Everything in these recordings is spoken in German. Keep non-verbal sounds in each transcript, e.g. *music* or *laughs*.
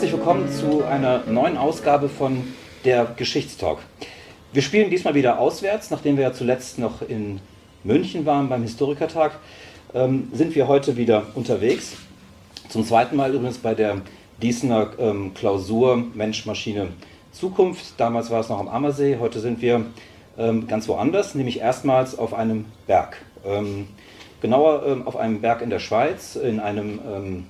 Herzlich willkommen zu einer neuen Ausgabe von der Geschichtstalk. Wir spielen diesmal wieder auswärts, nachdem wir ja zuletzt noch in München waren beim Historikertag, ähm, sind wir heute wieder unterwegs. Zum zweiten Mal übrigens bei der Diesener ähm, Klausur Mensch, Maschine, Zukunft. Damals war es noch am Ammersee, heute sind wir ähm, ganz woanders, nämlich erstmals auf einem Berg. Ähm, genauer ähm, auf einem Berg in der Schweiz, in einem ähm,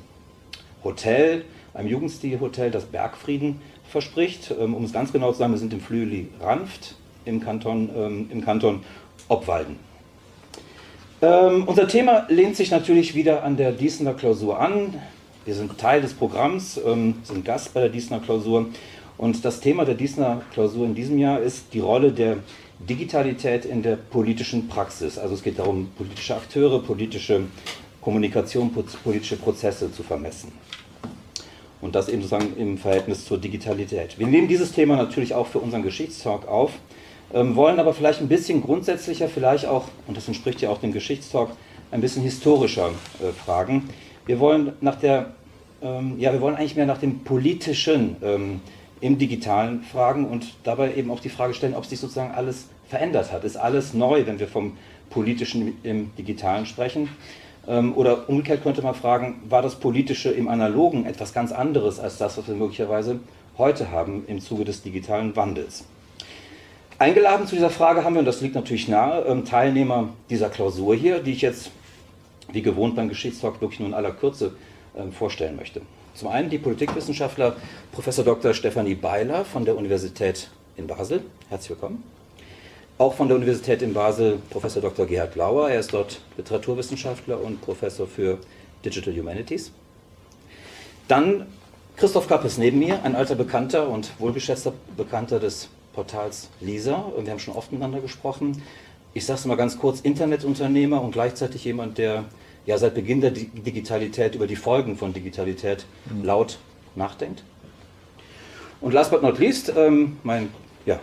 Hotel, einem Jugendstilhotel, das Bergfrieden verspricht. Ähm, um es ganz genau zu sagen, wir sind im Flüeli Ranft im Kanton, ähm, im Kanton Obwalden. Ähm, unser Thema lehnt sich natürlich wieder an der Diesener Klausur an. Wir sind Teil des Programms, sind Gast bei der Diesener Klausur. Und das Thema der Diesener Klausur in diesem Jahr ist die Rolle der Digitalität in der politischen Praxis. Also es geht darum, politische Akteure, politische Kommunikation, politische Prozesse zu vermessen. Und das eben sozusagen im Verhältnis zur Digitalität. Wir nehmen dieses Thema natürlich auch für unseren Geschichtstalk auf, ähm, wollen aber vielleicht ein bisschen grundsätzlicher, vielleicht auch, und das entspricht ja auch dem Geschichtstalk, ein bisschen historischer äh, fragen. Wir wollen nach der, ähm, ja, wir wollen eigentlich mehr nach dem politischen ähm, im Digitalen fragen und dabei eben auch die Frage stellen, ob sich sozusagen alles verändert hat. Ist alles neu, wenn wir vom politischen im Digitalen sprechen? Ähm, oder umgekehrt könnte man fragen, war das Politische im Analogen etwas ganz anderes als das, was wir möglicherweise heute haben im Zuge des digitalen Wandels? Eingeladen zu dieser Frage haben wir, und das liegt natürlich nahe, ähm, Teilnehmer dieser Klausur hier, die ich jetzt wie gewohnt beim Geschichtstalk wirklich nur in aller Kürze ähm, vorstellen möchte. Zum einen die Politikwissenschaftler Prof. Dr. Stefanie Beiler von der Universität in Basel. Herzlich willkommen. Auch von der Universität in Basel Professor Dr. Gerhard Lauer. Er ist dort Literaturwissenschaftler und Professor für Digital Humanities. Dann Christoph Kappes neben mir, ein alter Bekannter und wohlgeschätzter Bekannter des Portals Lisa. Wir haben schon oft miteinander gesprochen. Ich sage es mal ganz kurz, Internetunternehmer und gleichzeitig jemand, der ja seit Beginn der Digitalität über die Folgen von Digitalität mhm. laut nachdenkt. Und last but not least, ähm, mein ja,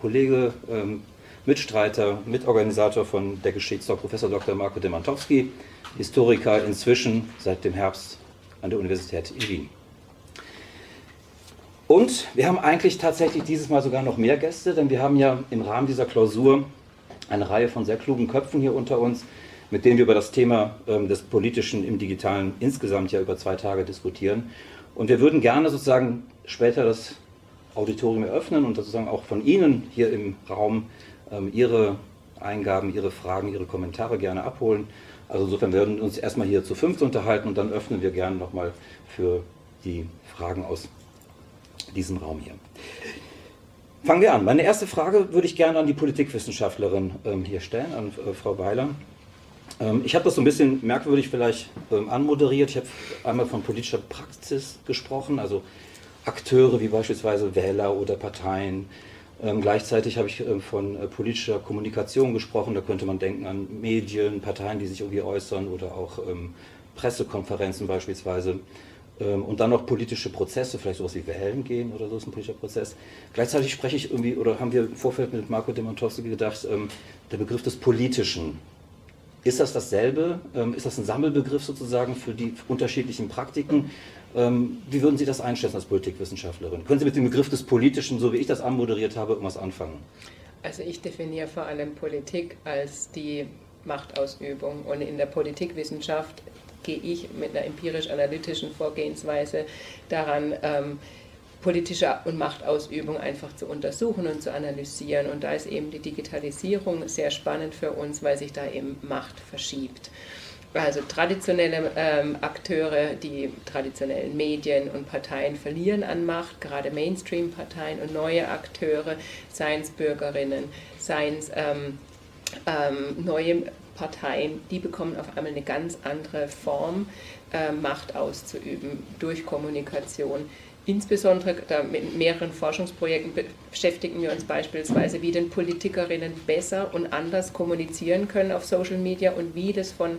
Kollege, ähm, Mitstreiter, Mitorganisator von der Geschichtsdoc, Professor Dr. Marco Demantowski, Historiker inzwischen seit dem Herbst an der Universität in Wien. Und wir haben eigentlich tatsächlich dieses Mal sogar noch mehr Gäste, denn wir haben ja im Rahmen dieser Klausur eine Reihe von sehr klugen Köpfen hier unter uns, mit denen wir über das Thema ähm, des Politischen im Digitalen insgesamt ja über zwei Tage diskutieren. Und wir würden gerne sozusagen später das Auditorium eröffnen und sozusagen auch von Ihnen hier im Raum Ihre Eingaben, Ihre Fragen, Ihre Kommentare gerne abholen. Also insofern werden wir uns erstmal hier zu fünft unterhalten und dann öffnen wir gerne nochmal für die Fragen aus diesem Raum hier. Fangen wir an. Meine erste Frage würde ich gerne an die Politikwissenschaftlerin ähm, hier stellen, an äh, Frau Weiler. Ähm, ich habe das so ein bisschen merkwürdig vielleicht ähm, anmoderiert. Ich habe einmal von politischer Praxis gesprochen, also Akteure wie beispielsweise Wähler oder Parteien, ähm, gleichzeitig habe ich ähm, von äh, politischer Kommunikation gesprochen. Da könnte man denken an Medien, Parteien, die sich irgendwie äußern oder auch ähm, Pressekonferenzen beispielsweise. Ähm, und dann noch politische Prozesse, vielleicht sowas wie Wählen gehen oder so ist ein politischer Prozess. Gleichzeitig spreche ich irgendwie, oder haben wir im Vorfeld mit Marco Demantowski gedacht, ähm, der Begriff des Politischen. Ist das dasselbe? Ähm, ist das ein Sammelbegriff sozusagen für die unterschiedlichen Praktiken? Ähm, wie würden Sie das einschätzen als Politikwissenschaftlerin? Können Sie mit dem Begriff des Politischen, so wie ich das anmoderiert habe, irgendwas anfangen? Also ich definiere vor allem Politik als die Machtausübung und in der Politikwissenschaft gehe ich mit einer empirisch-analytischen Vorgehensweise daran, ähm, politische und Machtausübung einfach zu untersuchen und zu analysieren. Und da ist eben die Digitalisierung sehr spannend für uns, weil sich da eben Macht verschiebt also traditionelle ähm, Akteure, die traditionellen Medien und Parteien verlieren an Macht, gerade Mainstream-Parteien und neue Akteure, seien es Bürgerinnen, seien es ähm, ähm, neue Parteien, die bekommen auf einmal eine ganz andere Form, äh, Macht auszuüben durch Kommunikation. Insbesondere mit mehreren Forschungsprojekten beschäftigen wir uns beispielsweise, wie denn Politikerinnen besser und anders kommunizieren können auf Social Media und wie das von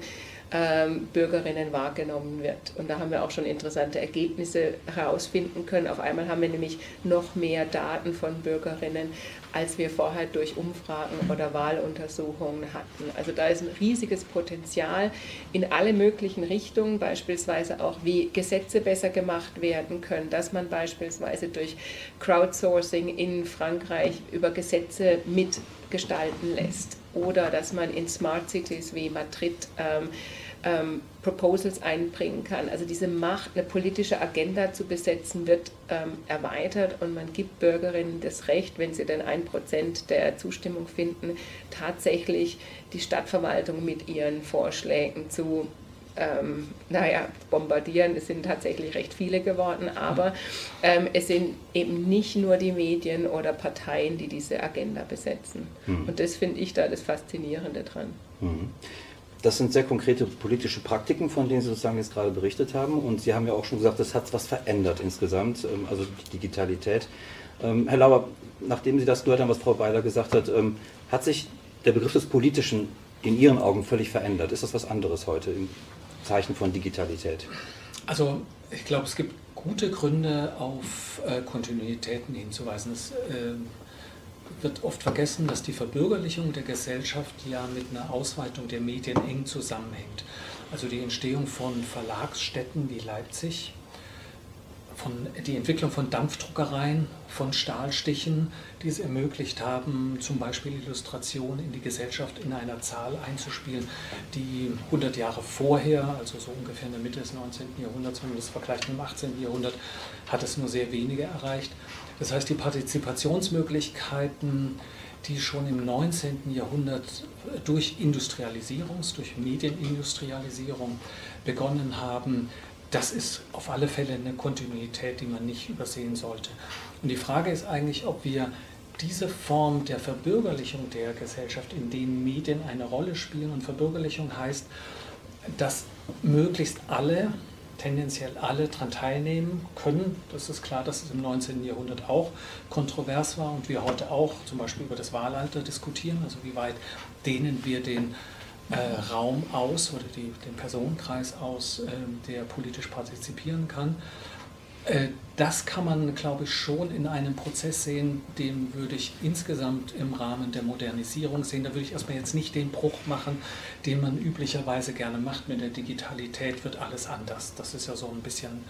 ähm, Bürgerinnen wahrgenommen wird. Und da haben wir auch schon interessante Ergebnisse herausfinden können. Auf einmal haben wir nämlich noch mehr Daten von Bürgerinnen, als wir vorher durch Umfragen oder Wahluntersuchungen hatten. Also da ist ein riesiges Potenzial in alle möglichen Richtungen, beispielsweise auch wie Gesetze besser gemacht werden können, dass man beispielsweise durch Crowdsourcing in Frankreich über Gesetze mitgestalten lässt oder dass man in Smart Cities wie Madrid ähm, ähm, Proposals einbringen kann. Also diese Macht, eine politische Agenda zu besetzen, wird ähm, erweitert und man gibt Bürgerinnen das Recht, wenn sie denn ein Prozent der Zustimmung finden, tatsächlich die Stadtverwaltung mit ihren Vorschlägen zu ähm, naja, bombardieren. Es sind tatsächlich recht viele geworden, aber ähm, es sind eben nicht nur die Medien oder Parteien, die diese Agenda besetzen. Mhm. Und das finde ich da das Faszinierende dran. Mhm. Das sind sehr konkrete politische Praktiken, von denen Sie sozusagen jetzt gerade berichtet haben. Und Sie haben ja auch schon gesagt, das hat was verändert insgesamt, ähm, also die Digitalität. Ähm, Herr Lauer, nachdem Sie das gehört haben, was Frau Weiler gesagt hat, ähm, hat sich der Begriff des Politischen in Ihren Augen völlig verändert? Ist das was anderes heute im Zeichen von Digitalität? Also ich glaube, es gibt gute Gründe, auf äh, Kontinuitäten hinzuweisen. Es äh, wird oft vergessen, dass die Verbürgerlichung der Gesellschaft ja mit einer Ausweitung der Medien eng zusammenhängt. Also die Entstehung von Verlagsstätten wie Leipzig, von, die Entwicklung von Dampfdruckereien, von Stahlstichen, die es ermöglicht haben, zum Beispiel Illustrationen in die Gesellschaft in einer Zahl einzuspielen, die 100 Jahre vorher, also so ungefähr in der Mitte des 19. Jahrhunderts, wenn man das vergleicht mit dem 18. Jahrhundert, hat es nur sehr wenige erreicht. Das heißt, die Partizipationsmöglichkeiten, die schon im 19. Jahrhundert durch Industrialisierung, durch Medienindustrialisierung begonnen haben, das ist auf alle Fälle eine Kontinuität, die man nicht übersehen sollte. Und die Frage ist eigentlich, ob wir diese Form der Verbürgerlichung der Gesellschaft, in denen Medien eine Rolle spielen, und Verbürgerlichung heißt, dass möglichst alle, tendenziell alle daran teilnehmen können. Das ist klar, dass es im 19. Jahrhundert auch kontrovers war und wir heute auch zum Beispiel über das Wahlalter diskutieren, also wie weit dehnen wir den äh, Raum aus oder die, den Personenkreis aus, äh, der politisch partizipieren kann. Äh, das kann man, glaube ich, schon in einem Prozess sehen, den würde ich insgesamt im Rahmen der Modernisierung sehen. Da würde ich erstmal jetzt nicht den Bruch machen, den man üblicherweise gerne macht. Mit der Digitalität wird alles anders. Das ist ja so ein bisschen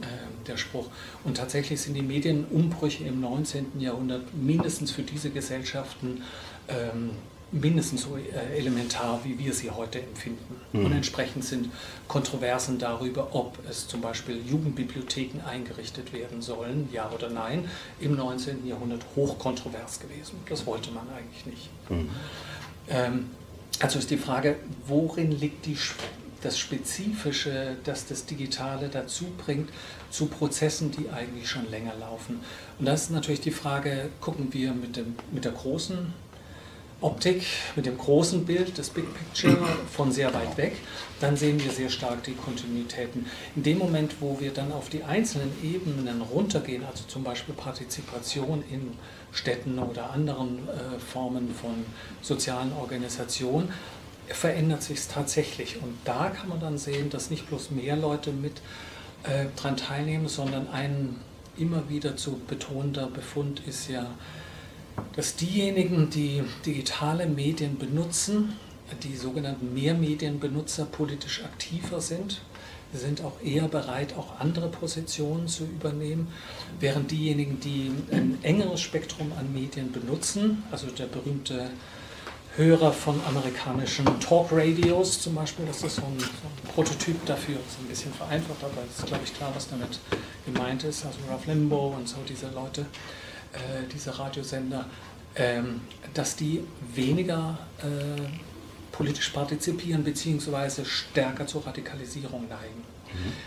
äh, der Spruch. Und tatsächlich sind die Medienumbrüche im 19. Jahrhundert mindestens für diese Gesellschaften ähm, mindestens so äh, elementar, wie wir sie heute empfinden. Mhm. Und entsprechend sind Kontroversen darüber, ob es zum Beispiel Jugendbibliotheken eingerichtet werden sollen, ja oder nein, im 19. Jahrhundert hochkontrovers gewesen. Das wollte man eigentlich nicht. Mhm. Ähm, also ist die Frage, worin liegt die, das Spezifische, das das Digitale dazu bringt, zu Prozessen, die eigentlich schon länger laufen. Und das ist natürlich die Frage, gucken wir mit, dem, mit der großen Optik mit dem großen Bild, das Big Picture von sehr weit weg, dann sehen wir sehr stark die Kontinuitäten. In dem Moment, wo wir dann auf die einzelnen Ebenen runtergehen, also zum Beispiel Partizipation in Städten oder anderen äh, Formen von sozialen Organisationen, verändert sich es tatsächlich. Und da kann man dann sehen, dass nicht bloß mehr Leute mit äh, dran teilnehmen, sondern ein immer wieder zu betonender Befund ist ja, dass diejenigen, die digitale Medien benutzen, die sogenannten Mehrmedienbenutzer politisch aktiver sind, sind auch eher bereit, auch andere Positionen zu übernehmen, während diejenigen, die ein engeres Spektrum an Medien benutzen, also der berühmte Hörer von amerikanischen Talk-Radios zum Beispiel, das ist so ein, so ein Prototyp dafür, ist ein bisschen vereinfacht, aber es ist, glaube ich, klar, was damit gemeint ist, also Ralph Limbo und so diese Leute, äh, diese Radiosender, ähm, dass die weniger äh, politisch partizipieren bzw. stärker zur Radikalisierung neigen.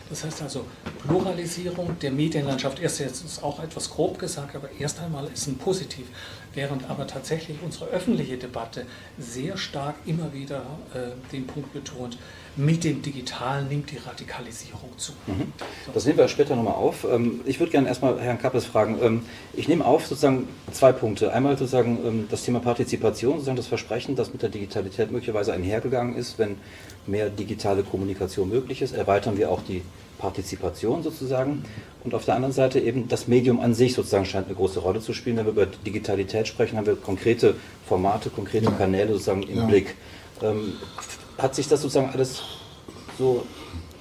Das heißt also, Pluralisierung der Medienlandschaft, erst jetzt ist auch etwas grob gesagt, aber erst einmal ist ein Positiv, während aber tatsächlich unsere öffentliche Debatte sehr stark immer wieder äh, den Punkt betont, mit dem Digitalen nimmt die Radikalisierung zu. Mhm. Das nehmen wir später nochmal auf. Ähm, ich würde gerne erstmal Herrn Kappes fragen. Ähm, ich nehme auf sozusagen zwei Punkte. Einmal sozusagen ähm, das Thema Partizipation, sozusagen das Versprechen, das mit der Digitalität möglicherweise einhergegangen ist, wenn mehr digitale Kommunikation möglich ist, erweitern wir auch die Partizipation sozusagen. Und auf der anderen Seite eben das Medium an sich sozusagen scheint eine große Rolle zu spielen. Wenn wir über Digitalität sprechen, haben wir konkrete Formate, konkrete ja. Kanäle sozusagen im ja. Blick. Ähm, hat sich das sozusagen alles so,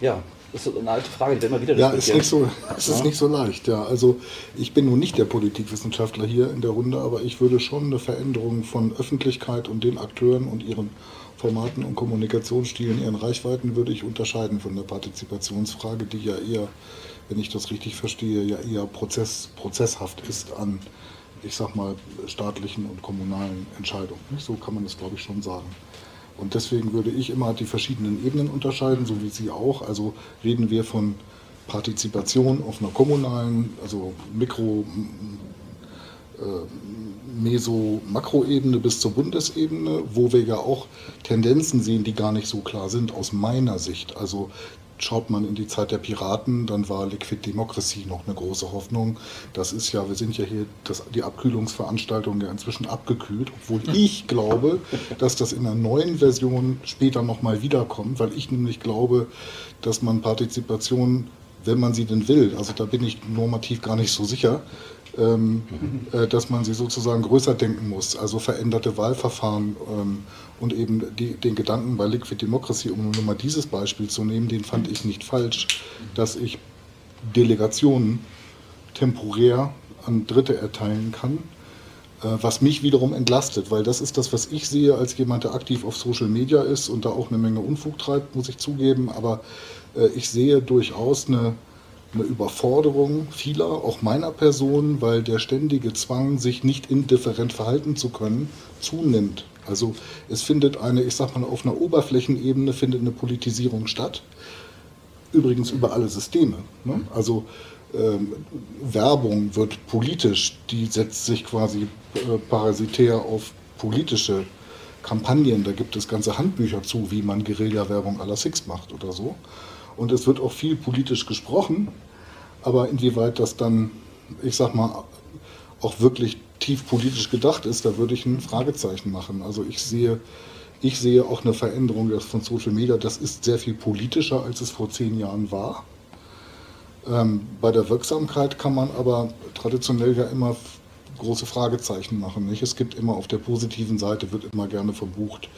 ja, das ist eine alte Frage, die wir immer wieder Ja, ist nicht so, es ist ja. nicht so leicht, ja. Also ich bin nun nicht der Politikwissenschaftler hier in der Runde, aber ich würde schon eine Veränderung von Öffentlichkeit und den Akteuren und ihren Formaten und Kommunikationsstilen, ihren Reichweiten würde ich unterscheiden von der Partizipationsfrage, die ja eher, wenn ich das richtig verstehe, ja eher Prozess, prozesshaft ist an, ich sag mal, staatlichen und kommunalen Entscheidungen. So kann man das, glaube ich, schon sagen. Und deswegen würde ich immer die verschiedenen Ebenen unterscheiden, so wie Sie auch. Also reden wir von Partizipation auf einer kommunalen, also Mikro, äh, Meso-, Makroebene bis zur Bundesebene, wo wir ja auch Tendenzen sehen, die gar nicht so klar sind aus meiner Sicht. Also schaut man in die Zeit der Piraten, dann war Liquid Democracy noch eine große Hoffnung. Das ist ja, wir sind ja hier, das, die Abkühlungsveranstaltung ja inzwischen abgekühlt, obwohl ich glaube, dass das in einer neuen Version später nochmal wiederkommt, weil ich nämlich glaube, dass man Partizipation, wenn man sie denn will, also da bin ich normativ gar nicht so sicher, ähm, äh, dass man sie sozusagen größer denken muss, also veränderte Wahlverfahren ähm, und eben die, den Gedanken bei Liquid Democracy, um nur mal dieses Beispiel zu nehmen, den fand ich nicht falsch, dass ich Delegationen temporär an Dritte erteilen kann, äh, was mich wiederum entlastet, weil das ist das, was ich sehe als jemand, der aktiv auf Social Media ist und da auch eine Menge Unfug treibt, muss ich zugeben, aber äh, ich sehe durchaus eine eine Überforderung vieler, auch meiner Person, weil der ständige Zwang, sich nicht indifferent verhalten zu können, zunimmt. Also es findet eine, ich sag mal, auf einer Oberflächenebene findet eine Politisierung statt. Übrigens über alle Systeme. Ne? Also ähm, Werbung wird politisch, die setzt sich quasi äh, parasitär auf politische Kampagnen. Da gibt es ganze Handbücher zu, wie man Guerilla-Werbung à la Six macht oder so. Und es wird auch viel politisch gesprochen, aber inwieweit das dann, ich sag mal, auch wirklich tief politisch gedacht ist, da würde ich ein Fragezeichen machen. Also ich sehe, ich sehe auch eine Veränderung von Social Media. Das ist sehr viel politischer, als es vor zehn Jahren war. Ähm, bei der Wirksamkeit kann man aber traditionell ja immer große Fragezeichen machen. Nicht? Es gibt immer auf der positiven Seite, wird immer gerne verbucht,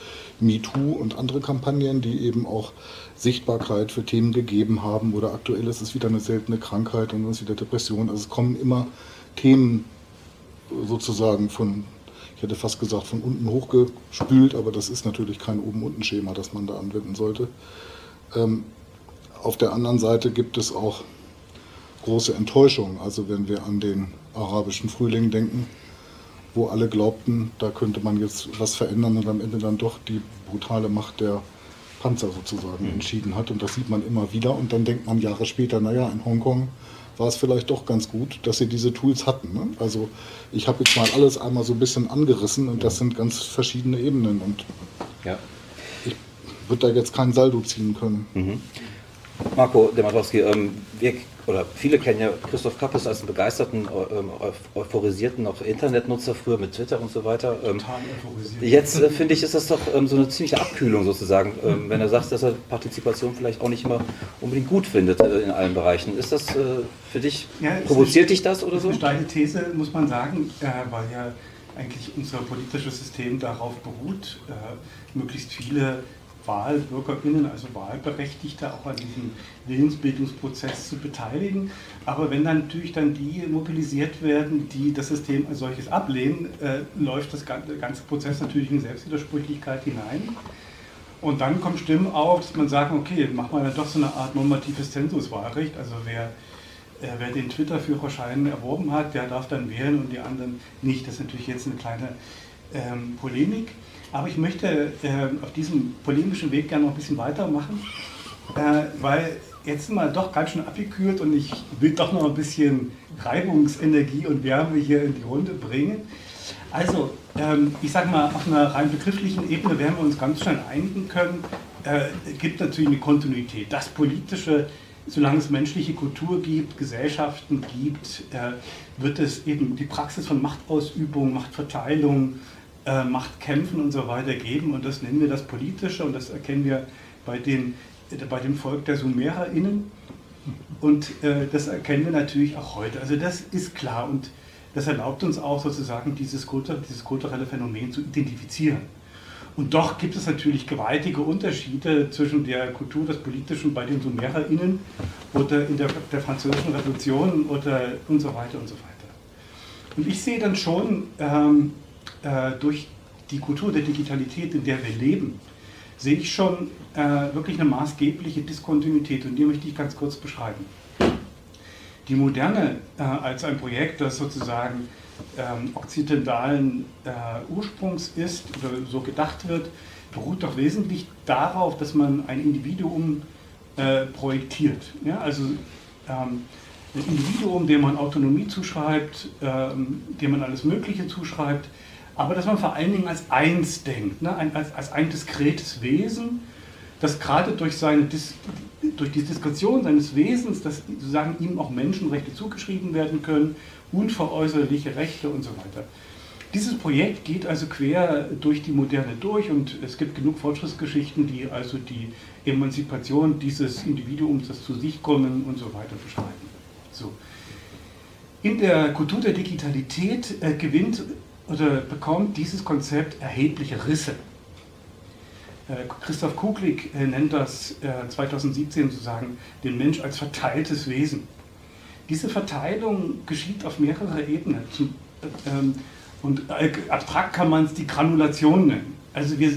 MeToo und andere Kampagnen, die eben auch Sichtbarkeit für Themen gegeben haben. Oder aktuell ist es wieder eine seltene Krankheit und dann ist wieder Depression. Also es kommen immer Themen sozusagen von, ich hätte fast gesagt, von unten hochgespült, aber das ist natürlich kein Oben-Unten-Schema, das man da anwenden sollte. Ähm, auf der anderen Seite gibt es auch große Enttäuschung. Also wenn wir an den arabischen Frühling denken, wo alle glaubten, da könnte man jetzt was verändern und am Ende dann doch die brutale Macht der Panzer sozusagen mhm. entschieden hat. Und das sieht man immer wieder. Und dann denkt man Jahre später, naja, in Hongkong war es vielleicht doch ganz gut, dass sie diese Tools hatten. Ne? Also ich habe jetzt mal alles einmal so ein bisschen angerissen und das sind ganz verschiedene Ebenen. Und ja. ich würde da jetzt kein Saldo ziehen können. Mhm. Marco Dematowski, ähm, wir oder viele kennen ja Christoph Kappes als einen begeisterten, ähm, euphorisierten auch Internetnutzer früher mit Twitter und so weiter. Ähm, Total euphorisiert. Jetzt äh, finde ich, ist das doch ähm, so eine ziemliche Abkühlung sozusagen, ähm, wenn er sagt, dass er Partizipation vielleicht auch nicht immer unbedingt gut findet äh, in allen Bereichen. Ist das äh, für dich, ja, provoziert dich das oder so? Eine steile These, muss man sagen, äh, weil ja eigentlich unser politisches System darauf beruht, äh, möglichst viele Wahlbürgerinnen, also Wahlberechtigte, auch an diesem Willensbildungsprozess zu beteiligen. Aber wenn dann natürlich dann die mobilisiert werden, die das System als solches ablehnen, äh, läuft das ganze, Prozess natürlich in Selbstwidersprüchlichkeit hinein. Und dann kommen Stimmen auf, dass man sagt, okay, machen wir dann doch so eine Art normatives Zensuswahlrecht. Also wer, äh, wer den Twitter-Führerschein erworben hat, der darf dann wählen und die anderen nicht. Das ist natürlich jetzt eine kleine ähm, Polemik. Aber ich möchte äh, auf diesem polemischen Weg gerne noch ein bisschen weitermachen, äh, weil jetzt mal doch ganz schön abgekühlt und ich will doch noch ein bisschen Reibungsenergie und Wärme hier in die Runde bringen. Also, ähm, ich sage mal, auf einer rein begrifflichen Ebene werden wir uns ganz schnell einigen können. Äh, gibt natürlich eine Kontinuität. Das Politische, solange es menschliche Kultur gibt, Gesellschaften gibt, äh, wird es eben die Praxis von Machtausübung, Machtverteilung, äh, Machtkämpfen und so weiter geben. Und das nennen wir das Politische und das erkennen wir bei, den, bei dem Volk der SumererInnen. Und äh, das erkennen wir natürlich auch heute. Also das ist klar und das erlaubt uns auch sozusagen dieses, dieses kulturelle Phänomen zu identifizieren. Und doch gibt es natürlich gewaltige Unterschiede zwischen der Kultur des Politischen bei den SumererInnen oder in der, der Französischen Revolution oder und so weiter und so weiter. Und ich sehe dann schon ähm, äh, durch die Kultur der Digitalität, in der wir leben, sehe ich schon äh, wirklich eine maßgebliche Diskontinuität und die möchte ich ganz kurz beschreiben. Die Moderne äh, als ein Projekt, das sozusagen ähm, okzidentalen äh, Ursprungs ist oder so gedacht wird, beruht doch wesentlich darauf, dass man ein Individuum äh, projektiert. Ja? Also ähm, ein Individuum, dem man Autonomie zuschreibt, ähm, dem man alles Mögliche zuschreibt, aber dass man vor allen Dingen als eins denkt, ne? ein, als, als ein diskretes Wesen, das gerade durch, seine Dis durch die Diskretion seines Wesens, dass sozusagen ihm auch Menschenrechte zugeschrieben werden können, unveräußerliche Rechte und so weiter. Dieses Projekt geht also quer durch die Moderne durch und es gibt genug Fortschrittsgeschichten, die also die Emanzipation dieses Individuums, das zu sich kommen und so weiter beschreiben. So. In der Kultur der Digitalität äh, gewinnt bekommt dieses Konzept erhebliche Risse. Äh, Christoph Kuglik äh, nennt das 2017 äh, sozusagen den Mensch als verteiltes Wesen. Diese Verteilung geschieht auf mehrere Ebenen. Ähm, und abstrakt kann man es die Granulation nennen. Also wir,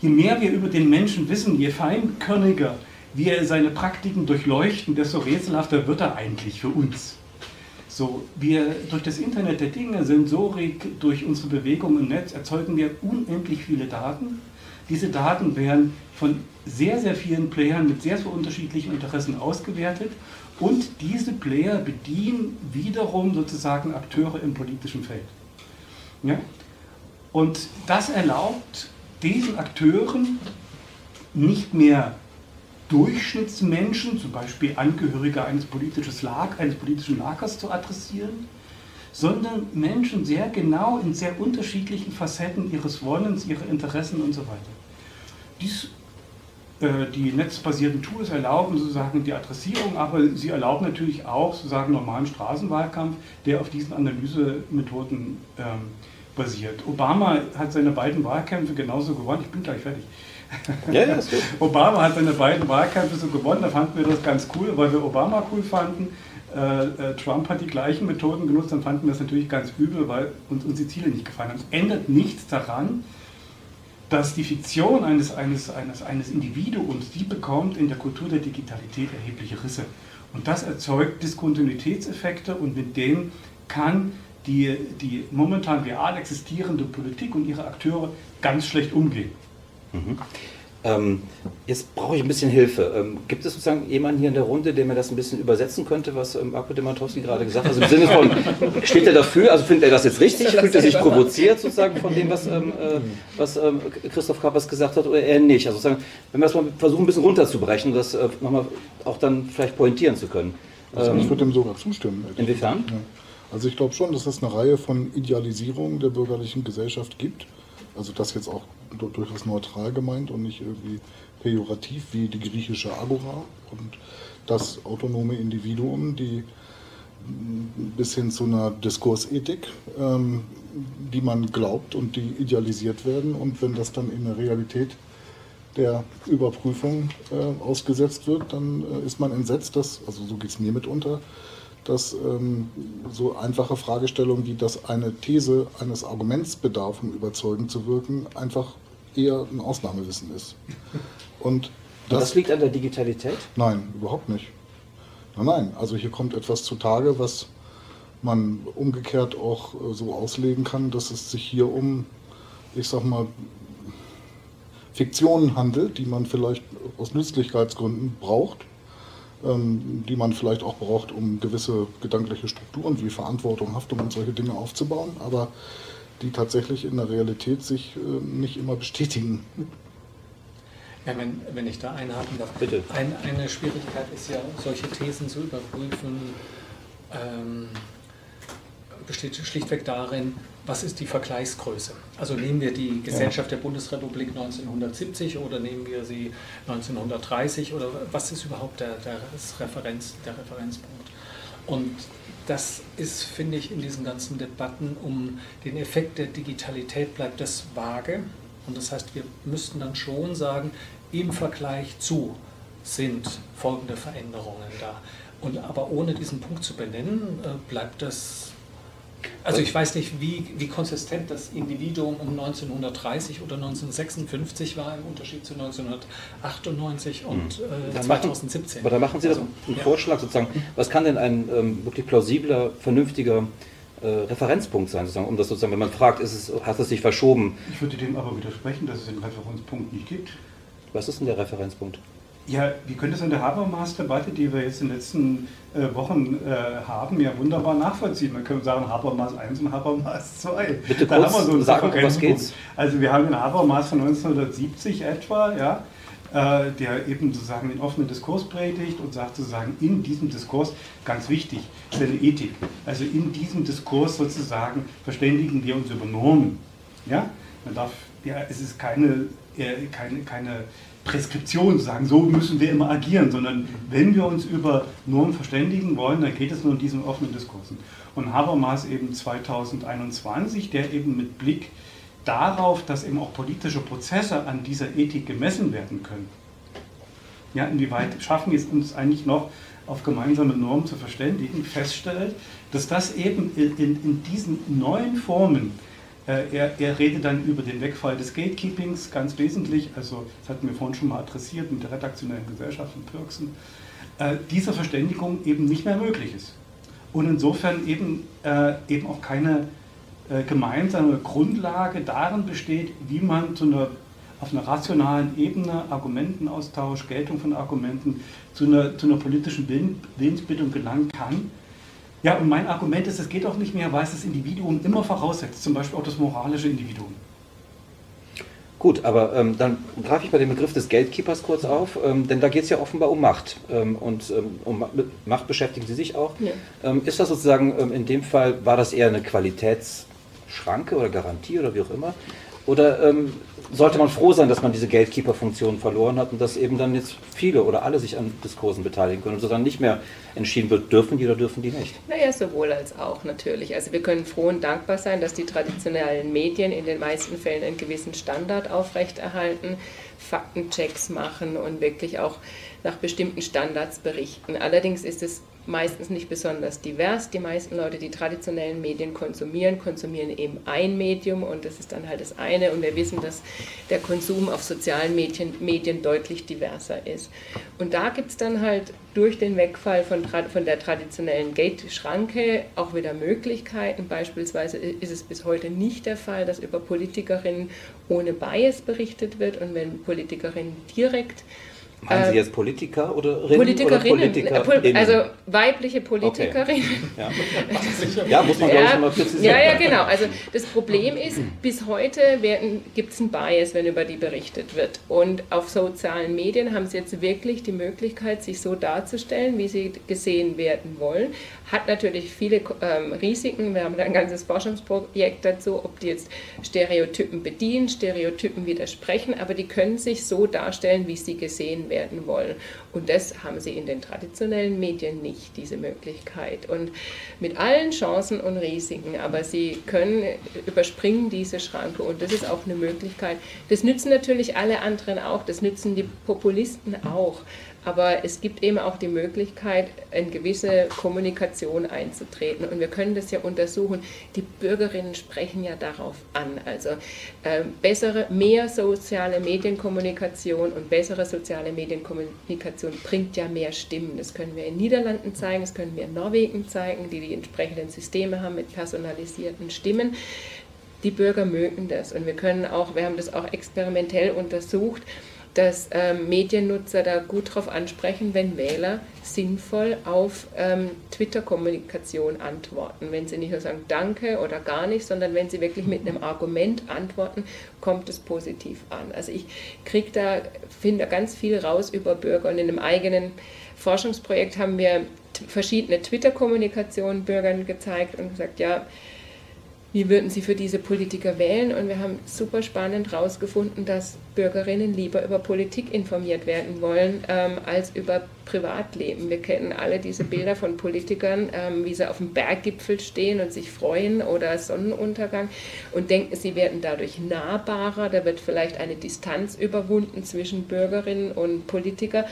je mehr wir über den Menschen wissen, je feinkörniger wir seine Praktiken durchleuchten, desto rätselhafter wird er eigentlich für uns. So, wir durch das Internet der Dinge, Sensorik, durch unsere Bewegung im Netz erzeugen wir unendlich viele Daten. Diese Daten werden von sehr, sehr vielen Playern mit sehr, sehr unterschiedlichen Interessen ausgewertet und diese Player bedienen wiederum sozusagen Akteure im politischen Feld. Ja? Und das erlaubt diesen Akteuren nicht mehr Durchschnittsmenschen, zum Beispiel Angehörige eines, Lag, eines politischen Lagers zu adressieren, sondern Menschen sehr genau in sehr unterschiedlichen Facetten ihres Wollens, ihrer Interessen und so weiter. Dies, äh, die netzbasierten Tools erlauben sozusagen die Adressierung, aber sie erlauben natürlich auch sozusagen normalen Straßenwahlkampf, der auf diesen Analysemethoden ähm, basiert. Obama hat seine beiden Wahlkämpfe genauso gewonnen. Ich bin gleich fertig. *laughs* Ja, ja. Obama hat seine beiden Wahlkämpfe so gewonnen, da fanden wir das ganz cool, weil wir Obama cool fanden. Äh, äh, Trump hat die gleichen Methoden genutzt, dann fanden wir das natürlich ganz übel, weil uns, uns die Ziele nicht gefallen haben. Es ändert nichts daran, dass die Fiktion eines, eines, eines, eines Individuums, die bekommt in der Kultur der Digitalität erhebliche Risse. Und das erzeugt Diskontinuitätseffekte und mit denen kann die, die momentan real existierende Politik und ihre Akteure ganz schlecht umgehen. Mhm. Ähm, jetzt brauche ich ein bisschen Hilfe. Ähm, gibt es sozusagen jemanden hier in der Runde, der mir das ein bisschen übersetzen könnte, was ähm, Akko Demantowski gerade gesagt hat? Also im Sinne von, *laughs* steht er dafür? Also findet er das jetzt richtig? Fühlt er sich provoziert sozusagen von dem, was, ähm, äh, was ähm, Christoph Kappers gesagt hat, oder eher nicht? Also sozusagen, wenn wir das mal versuchen, ein bisschen runterzubrechen, das äh, nochmal auch dann vielleicht pointieren zu können. Also ich würde dem sogar zustimmen. Inwiefern? Ja. Also ich glaube schon, dass es eine Reihe von Idealisierungen der bürgerlichen Gesellschaft gibt. Also das jetzt auch durchaus neutral gemeint und nicht irgendwie pejorativ wie die griechische Agora und das autonome Individuum, die bis hin zu einer Diskursethik, ähm, die man glaubt und die idealisiert werden. Und wenn das dann in der Realität der Überprüfung äh, ausgesetzt wird, dann äh, ist man entsetzt, dass, also so geht es mir mitunter, dass ähm, so einfache Fragestellungen wie dass eine These eines Arguments bedarf, um überzeugend zu wirken, einfach eher ein Ausnahmewissen ist. Und das, das liegt an der Digitalität? Nein, überhaupt nicht. Nein, nein, also hier kommt etwas zutage, was man umgekehrt auch äh, so auslegen kann, dass es sich hier um, ich sag mal, Fiktionen handelt, die man vielleicht aus Nützlichkeitsgründen braucht, die man vielleicht auch braucht, um gewisse gedankliche Strukturen wie Verantwortung, Haftung und solche Dinge aufzubauen, aber die tatsächlich in der Realität sich äh, nicht immer bestätigen. Ja, wenn, wenn ich da einhaken darf. Bitte. Ein, eine Schwierigkeit ist ja, solche Thesen zu überprüfen, ähm, besteht schlichtweg darin, was ist die Vergleichsgröße? Also nehmen wir die Gesellschaft der Bundesrepublik 1970 oder nehmen wir sie 1930 oder was ist überhaupt der, der, Referenz, der Referenzpunkt? Und das ist, finde ich, in diesen ganzen Debatten um den Effekt der Digitalität bleibt das vage. Und das heißt, wir müssten dann schon sagen, im Vergleich zu sind folgende Veränderungen da. Und aber ohne diesen Punkt zu benennen, äh, bleibt das also ich weiß nicht, wie, wie konsistent das Individuum um 1930 oder 1956 war im Unterschied zu 1998 und äh, 2017. aber da machen Sie also, einen ja. Vorschlag sozusagen. Was kann denn ein ähm, wirklich plausibler, vernünftiger äh, Referenzpunkt sein, sozusagen, um das sozusagen, wenn man fragt, ist es, hat es sich verschoben? Ich würde dem aber widersprechen, dass es den Referenzpunkt nicht gibt. Was ist denn der Referenzpunkt? Ja, wir können das an der Habermas-Debatte, die wir jetzt in den letzten äh, Wochen äh, haben, ja wunderbar nachvollziehen. Man könnte sagen Habermas 1 und Habermas 2. Bitte da kurz haben wir so sagen, was geht's? Also wir haben den Habermas von 1970 etwa, ja, äh, der eben sozusagen den offenen Diskurs predigt und sagt sozusagen in diesem Diskurs, ganz wichtig, seine Ethik, also in diesem Diskurs sozusagen verständigen wir uns über Normen. Ja? Man darf, ja, es ist keine, äh, keine, keine Preskription sagen, so müssen wir immer agieren, sondern wenn wir uns über Normen verständigen wollen, dann geht es nur in diesen offenen Diskursen. Und Habermas eben 2021, der eben mit Blick darauf, dass eben auch politische Prozesse an dieser Ethik gemessen werden können. Ja, inwieweit schaffen wir es uns eigentlich noch auf gemeinsame Normen zu verständigen, feststellt, dass das eben in, in diesen neuen Formen er, er, redet dann über den Wegfall des Gatekeepings, ganz wesentlich, also das hatten wir vorhin schon mal adressiert mit der redaktionellen Gesellschaft von Pirksen, äh, diese Verständigung eben nicht mehr möglich ist. Und insofern eben, äh, eben auch keine äh, gemeinsame Grundlage darin besteht, wie man zu einer, auf einer rationalen Ebene Argumentenaustausch, Geltung von Argumenten zu einer, zu einer politischen Willensbildung gelangen kann, ja, und mein Argument ist, es geht auch nicht mehr, weil es das Individuum immer voraussetzt, zum Beispiel auch das moralische Individuum. Gut, aber ähm, dann greife ich bei dem Begriff des Gatekeepers kurz auf, ähm, denn da geht es ja offenbar um Macht. Ähm, und ähm, um Macht beschäftigen Sie sich auch. Ja. Ähm, ist das sozusagen ähm, in dem Fall, war das eher eine Qualitätsschranke oder Garantie oder wie auch immer? Oder ähm, sollte man froh sein, dass man diese Gatekeeper-Funktion verloren hat und dass eben dann jetzt viele oder alle sich an Diskursen beteiligen können und sozusagen nicht mehr entschieden wird, dürfen die oder dürfen die nicht? Naja, sowohl als auch natürlich. Also wir können froh und dankbar sein, dass die traditionellen Medien in den meisten Fällen einen gewissen Standard aufrechterhalten, Faktenchecks machen und wirklich auch nach bestimmten Standards berichten. Allerdings ist es meistens nicht besonders divers. Die meisten Leute, die traditionellen Medien konsumieren, konsumieren eben ein Medium und das ist dann halt das eine. Und wir wissen, dass der Konsum auf sozialen Medien, Medien deutlich diverser ist. Und da gibt es dann halt durch den Wegfall von, von der traditionellen Gate-Schranke auch wieder Möglichkeiten. Beispielsweise ist es bis heute nicht der Fall, dass über Politikerinnen ohne Bias berichtet wird und wenn Politikerinnen direkt Meinen Sie äh, jetzt Politiker oder Politikerinnen? Oder Politiker also weibliche Politikerinnen. Okay. Ja. *laughs* ja. muss man, glaube ich, mal präzisieren. Ja, ja, genau. Also das Problem ist, bis heute gibt es ein Bias, wenn über die berichtet wird. Und auf sozialen Medien haben sie jetzt wirklich die Möglichkeit, sich so darzustellen, wie sie gesehen werden wollen. Hat natürlich viele ähm, Risiken. Wir haben ein ganzes Forschungsprojekt dazu, ob die jetzt Stereotypen bedienen, Stereotypen widersprechen, aber die können sich so darstellen, wie sie gesehen werden wollen. Und das haben sie in den traditionellen Medien nicht, diese Möglichkeit. Und mit allen Chancen und Risiken, aber sie können überspringen diese Schranke und das ist auch eine Möglichkeit. Das nützen natürlich alle anderen auch, das nützen die Populisten auch. Aber es gibt eben auch die Möglichkeit, in gewisse Kommunikation einzutreten. Und wir können das ja untersuchen. Die Bürgerinnen sprechen ja darauf an. Also äh, bessere, mehr soziale Medienkommunikation und bessere soziale Medienkommunikation bringt ja mehr Stimmen. Das können wir in Niederlanden zeigen, das können wir in Norwegen zeigen, die die entsprechenden Systeme haben mit personalisierten Stimmen. Die Bürger mögen das und wir können auch, wir haben das auch experimentell untersucht, dass ähm, Mediennutzer da gut darauf ansprechen, wenn Wähler sinnvoll auf ähm, Twitter-Kommunikation antworten. Wenn sie nicht nur sagen Danke oder gar nicht, sondern wenn sie wirklich mit einem Argument antworten, kommt es positiv an. Also ich kriege da, finde da ganz viel raus über Bürger und in einem eigenen Forschungsprojekt haben wir verschiedene Twitter-Kommunikationen Bürgern gezeigt und gesagt, ja, wie würden sie für diese Politiker wählen? Und wir haben super spannend herausgefunden, dass Bürgerinnen lieber über Politik informiert werden wollen ähm, als über Privatleben. Wir kennen alle diese Bilder von Politikern, ähm, wie sie auf dem Berggipfel stehen und sich freuen oder Sonnenuntergang und denken, sie werden dadurch nahbarer. Da wird vielleicht eine Distanz überwunden zwischen Bürgerinnen und Politikern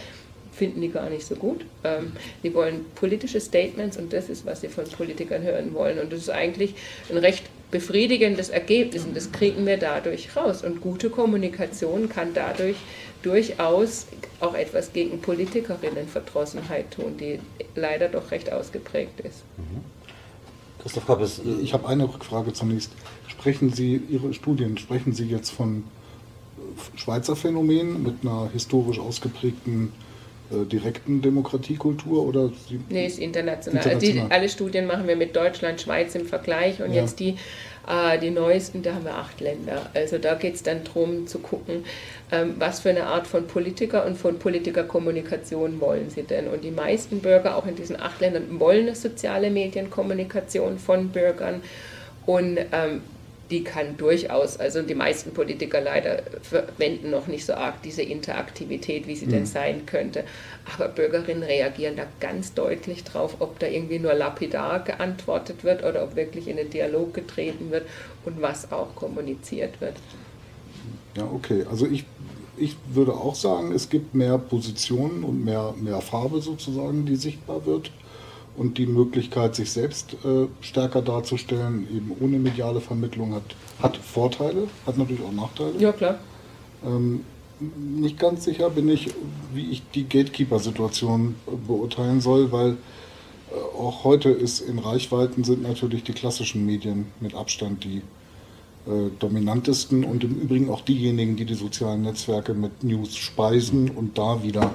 finden die gar nicht so gut. Ähm, die wollen politische Statements und das ist, was sie von Politikern hören wollen. Und das ist eigentlich ein recht befriedigendes Ergebnis und das kriegen wir dadurch raus. Und gute Kommunikation kann dadurch durchaus auch etwas gegen Politikerinnenverdrossenheit tun, die leider doch recht ausgeprägt ist. Mhm. Christoph Kappes, ich habe eine Rückfrage zunächst. Sprechen Sie, Ihre Studien, sprechen Sie jetzt von Schweizer Phänomenen mit einer historisch ausgeprägten direkten Demokratiekultur oder? Sie nee, ist international. international. Die, alle Studien machen wir mit Deutschland, Schweiz im Vergleich und ja. jetzt die, äh, die neuesten, da haben wir acht Länder. Also da geht es dann darum zu gucken, ähm, was für eine Art von Politiker und von Politikerkommunikation wollen sie denn. Und die meisten Bürger, auch in diesen acht Ländern, wollen eine soziale Medienkommunikation von Bürgern. Und ähm, die kann durchaus, also die meisten Politiker leider verwenden noch nicht so arg diese Interaktivität, wie sie mhm. denn sein könnte. Aber Bürgerinnen reagieren da ganz deutlich drauf, ob da irgendwie nur lapidar geantwortet wird oder ob wirklich in den Dialog getreten wird und was auch kommuniziert wird. Ja, okay. Also ich, ich würde auch sagen, es gibt mehr Positionen und mehr, mehr Farbe sozusagen, die sichtbar wird und die Möglichkeit, sich selbst äh, stärker darzustellen, eben ohne mediale Vermittlung, hat, hat Vorteile, hat natürlich auch Nachteile. Ja, klar. Ähm, nicht ganz sicher bin ich, wie ich die Gatekeeper-Situation beurteilen soll, weil äh, auch heute ist in Reichweiten sind natürlich die klassischen Medien mit Abstand die äh, dominantesten und im Übrigen auch diejenigen, die die sozialen Netzwerke mit News speisen und da wieder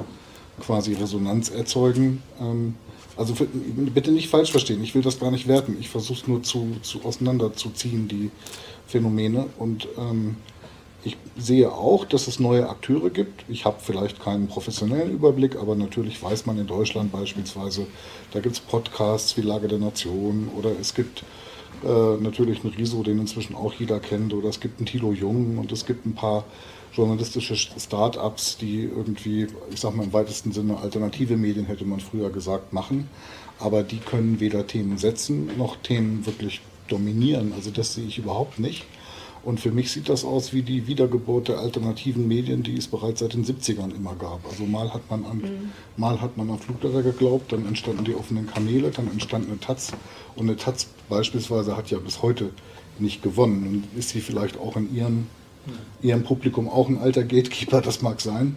quasi Resonanz erzeugen. Ähm, also bitte nicht falsch verstehen, ich will das gar nicht werten. Ich versuche es nur zu, zu auseinanderzuziehen, die Phänomene. Und ähm, ich sehe auch, dass es neue Akteure gibt. Ich habe vielleicht keinen professionellen Überblick, aber natürlich weiß man in Deutschland beispielsweise, da gibt es Podcasts wie Lage der Nation oder es gibt äh, natürlich einen Riso, den inzwischen auch jeder kennt, oder es gibt einen Thilo Jung und es gibt ein paar journalistische Start-ups, die irgendwie, ich sag mal im weitesten Sinne alternative Medien hätte man früher gesagt, machen. Aber die können weder Themen setzen noch Themen wirklich dominieren. Also das sehe ich überhaupt nicht. Und für mich sieht das aus wie die Wiedergeburt der alternativen Medien, die es bereits seit den 70ern immer gab. Also mal hat man an, mhm. mal hat man an Fluglehrer geglaubt, dann entstanden die offenen Kanäle, dann entstand eine Taz. Und eine Taz beispielsweise hat ja bis heute nicht gewonnen. Und ist sie vielleicht auch in ihren ihrem Publikum auch ein alter Gatekeeper, das mag sein.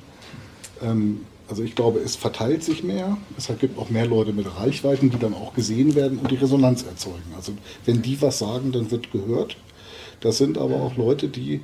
Ähm, also ich glaube, es verteilt sich mehr. Es gibt auch mehr Leute mit Reichweiten, die dann auch gesehen werden und die Resonanz erzeugen. Also wenn die was sagen, dann wird gehört. Das sind aber auch Leute, die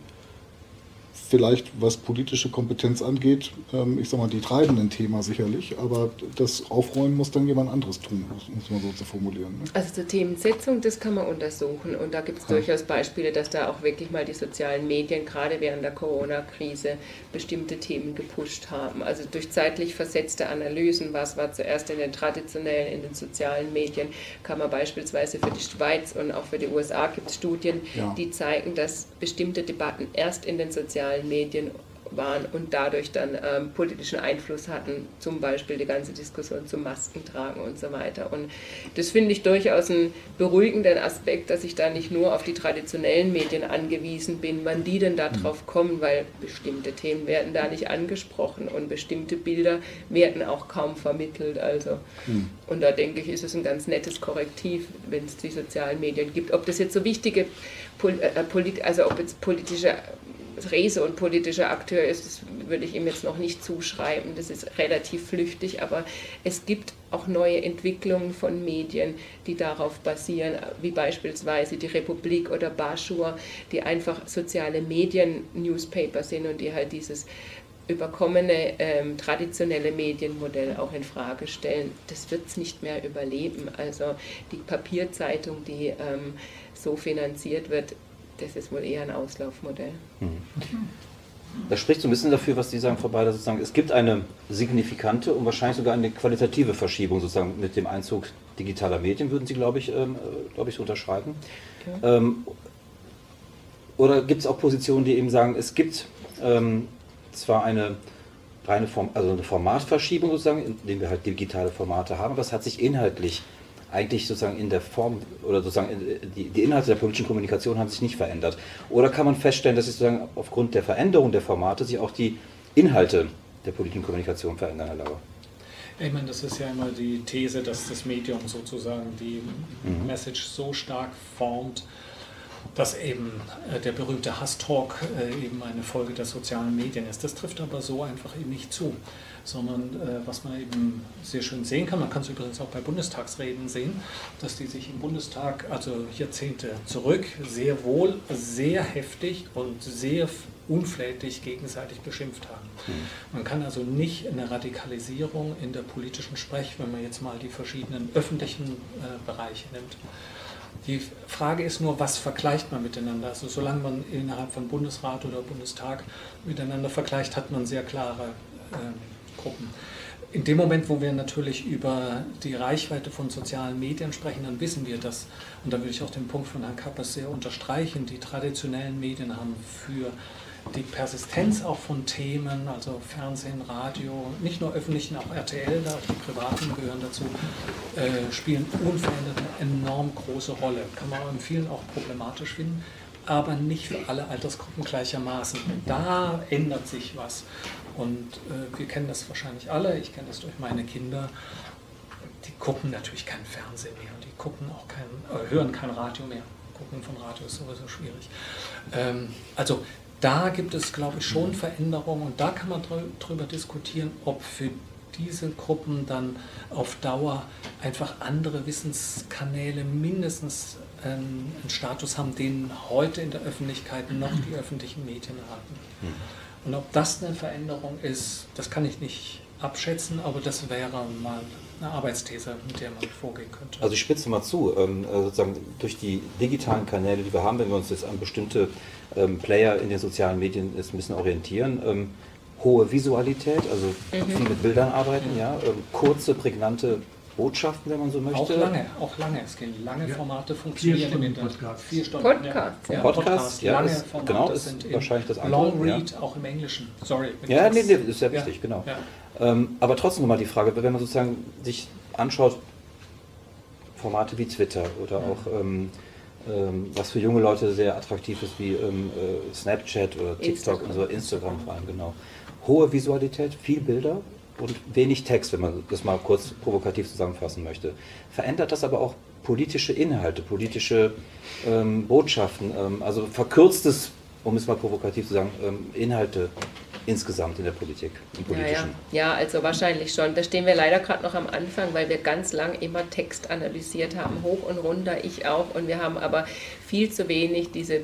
vielleicht was politische Kompetenz angeht, ähm, ich sag mal, die treibenden Thema sicherlich, aber das Aufräumen muss dann jemand anderes tun, muss man so zu formulieren. Ne? Also zur Themensetzung, das kann man untersuchen und da gibt es ja. durchaus Beispiele, dass da auch wirklich mal die sozialen Medien gerade während der Corona-Krise bestimmte Themen gepusht haben. Also durch zeitlich versetzte Analysen, was war zuerst in den traditionellen, in den sozialen Medien, kann man beispielsweise für die Schweiz und auch für die USA gibt es Studien, ja. die zeigen, dass bestimmte Debatten erst in den sozialen sozialen Medien waren und dadurch dann ähm, politischen Einfluss hatten, zum Beispiel die ganze Diskussion zum Maskentragen und so weiter. Und das finde ich durchaus einen beruhigenden Aspekt, dass ich da nicht nur auf die traditionellen Medien angewiesen bin, wann die denn da mhm. drauf kommen, weil bestimmte Themen werden da nicht angesprochen und bestimmte Bilder werden auch kaum vermittelt. Also. Mhm. Und da denke ich, ist es ein ganz nettes Korrektiv, wenn es die sozialen Medien gibt. Ob das jetzt so wichtige, äh, also ob jetzt politische Rese und politischer Akteur ist, das würde ich ihm jetzt noch nicht zuschreiben. Das ist relativ flüchtig, aber es gibt auch neue Entwicklungen von Medien, die darauf basieren, wie beispielsweise die Republik oder Bashur, die einfach soziale Medien-Newspaper sind und die halt dieses überkommene ähm, traditionelle Medienmodell auch in Frage stellen. Das wird es nicht mehr überleben. Also die Papierzeitung, die ähm, so finanziert wird, das ist wohl eher ein Auslaufmodell. Mhm. Das spricht so ein bisschen dafür, was Sie sagen, Frau Beider, sozusagen, es gibt eine signifikante und wahrscheinlich sogar eine qualitative Verschiebung sozusagen mit dem Einzug digitaler Medien, würden Sie, glaube ich, ähm, äh, glaube ich, unterschreiben. Okay. Ähm, oder gibt es auch Positionen, die eben sagen, es gibt ähm, zwar eine reine Form, also eine Formatverschiebung sozusagen, indem wir halt digitale Formate haben, aber es hat sich inhaltlich eigentlich sozusagen in der Form oder sozusagen die, die Inhalte der politischen Kommunikation haben sich nicht verändert. Oder kann man feststellen, dass sich sozusagen aufgrund der Veränderung der Formate sich auch die Inhalte der politischen Kommunikation verändern, Herr Lauer? Ich meine, das ist ja immer die These, dass das Medium sozusagen die mhm. Message so stark formt, dass eben äh, der berühmte Hasstalk äh, eben eine Folge der sozialen Medien ist. Das trifft aber so einfach eben nicht zu, sondern äh, was man eben sehr schön sehen kann, man kann es übrigens auch bei Bundestagsreden sehen, dass die sich im Bundestag, also Jahrzehnte zurück, sehr wohl, sehr heftig und sehr unflätig gegenseitig beschimpft haben. Mhm. Man kann also nicht eine Radikalisierung in der politischen Sprech, wenn man jetzt mal die verschiedenen öffentlichen äh, Bereiche nimmt, die Frage ist nur, was vergleicht man miteinander? Also solange man innerhalb von Bundesrat oder Bundestag miteinander vergleicht, hat man sehr klare äh, Gruppen. In dem Moment, wo wir natürlich über die Reichweite von sozialen Medien sprechen, dann wissen wir das, und da würde ich auch den Punkt von Herrn Kappers sehr unterstreichen, die traditionellen Medien haben für die Persistenz auch von Themen, also Fernsehen, Radio, nicht nur öffentlichen, auch RTL, da die privaten gehören dazu, äh, spielen unverändert eine enorm große Rolle. Kann man in vielen auch problematisch finden, aber nicht für alle Altersgruppen gleichermaßen. Da ändert sich was. Und äh, wir kennen das wahrscheinlich alle, ich kenne das durch meine Kinder. Die gucken natürlich kein Fernsehen mehr, die gucken auch kein, äh, hören kein Radio mehr. Gucken von Radio ist sowieso schwierig. Ähm, also da gibt es, glaube ich, schon Veränderungen und da kann man darüber diskutieren, ob für diese Gruppen dann auf Dauer einfach andere Wissenskanäle mindestens einen Status haben, den heute in der Öffentlichkeit noch die öffentlichen Medien haben. Mhm. Und ob das eine Veränderung ist, das kann ich nicht abschätzen, aber das wäre mal eine Arbeitsthese, mit der man vorgehen könnte. Also ich spitze mal zu, ähm, äh, sozusagen durch die digitalen Kanäle, die wir haben, wenn wir uns jetzt an bestimmte ähm, Player in den sozialen Medien ein bisschen orientieren, ähm, hohe Visualität, also mhm. viel mit Bildern arbeiten, mhm. ja, kurze, prägnante Botschaften, wenn man so möchte. Auch lange, auch lange. Es gehen lange ja. Formate funktionieren im Internet. Podcast. Vier Stunden. Podcast, ja. Podcast, Podcast ja, lange ist, Formate genau, ist sind wahrscheinlich das andere. Long Read, ja. auch im Englischen. Sorry. Ja, nee, nee, ist sehr wichtig, genau. Ähm, aber trotzdem nochmal die Frage, wenn man sozusagen sich anschaut, Formate wie Twitter oder mhm. auch ähm, ähm, was für junge Leute sehr attraktiv ist, wie ähm, äh, Snapchat oder TikTok Instagram. und so, Instagram vor allem, genau. Hohe Visualität, viel Bilder und wenig Text, wenn man das mal kurz provokativ zusammenfassen möchte. Verändert das aber auch politische Inhalte, politische ähm, Botschaften, ähm, also verkürztes, um es mal provokativ zu sagen, ähm, Inhalte insgesamt in der Politik, im Politischen? Ja, ja. ja also wahrscheinlich schon. Da stehen wir leider gerade noch am Anfang, weil wir ganz lang immer Text analysiert haben, hoch und runter, ich auch. Und wir haben aber viel zu wenig diese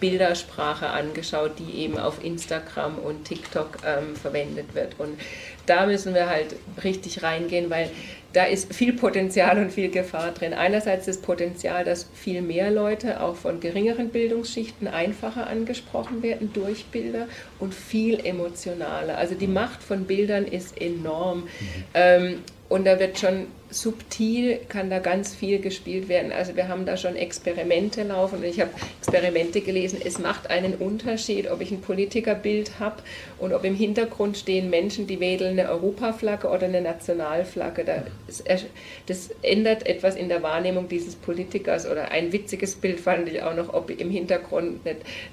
Bildersprache angeschaut, die eben auf Instagram und TikTok ähm, verwendet wird. Und da müssen wir halt richtig reingehen, weil da ist viel Potenzial und viel Gefahr drin. Einerseits das Potenzial, dass viel mehr Leute auch von geringeren Bildungsschichten einfacher angesprochen werden durch Bilder und viel emotionaler. Also die Macht von Bildern ist enorm. Mhm. Ähm, und da wird schon subtil, kann da ganz viel gespielt werden. Also wir haben da schon Experimente laufen und ich habe Experimente gelesen. Es macht einen Unterschied, ob ich ein Politikerbild habe und ob im Hintergrund stehen Menschen, die wedeln eine Europaflagge oder eine Nationalflagge. Das, das ändert etwas in der Wahrnehmung dieses Politikers. Oder ein witziges Bild fand ich auch noch, ob im Hintergrund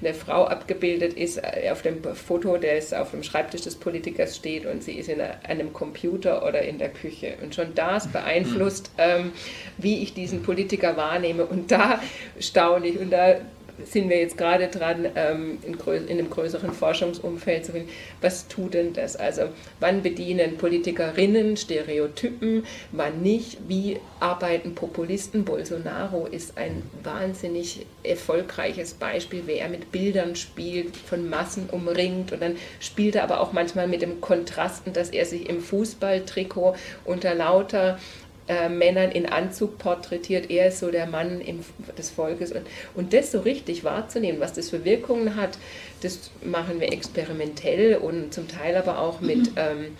eine Frau abgebildet ist äh, auf dem Foto, das auf dem Schreibtisch des Politikers steht und sie ist in einem Computer oder in der Küche. Und schon das beeinflusst, ähm, wie ich diesen Politiker wahrnehme. Und da staune ich und da sind wir jetzt gerade dran, ähm, in, in, einem größeren Forschungsumfeld zu finden, was tut denn das? Also wann bedienen Politikerinnen Stereotypen, wann nicht? Wie arbeiten Populisten? Bolsonaro ist ein wahnsinnig erfolgreiches Beispiel, wie er mit Bildern spielt, von Massen umringt und dann spielt er aber auch manchmal mit dem Kontrasten, dass er sich im Fußballtrikot unter lauter äh, Männern in Anzug porträtiert. Er ist so der Mann im, des Volkes. Und, und das so richtig wahrzunehmen, was das für Wirkungen hat, das machen wir experimentell und zum Teil aber auch mit. Ähm,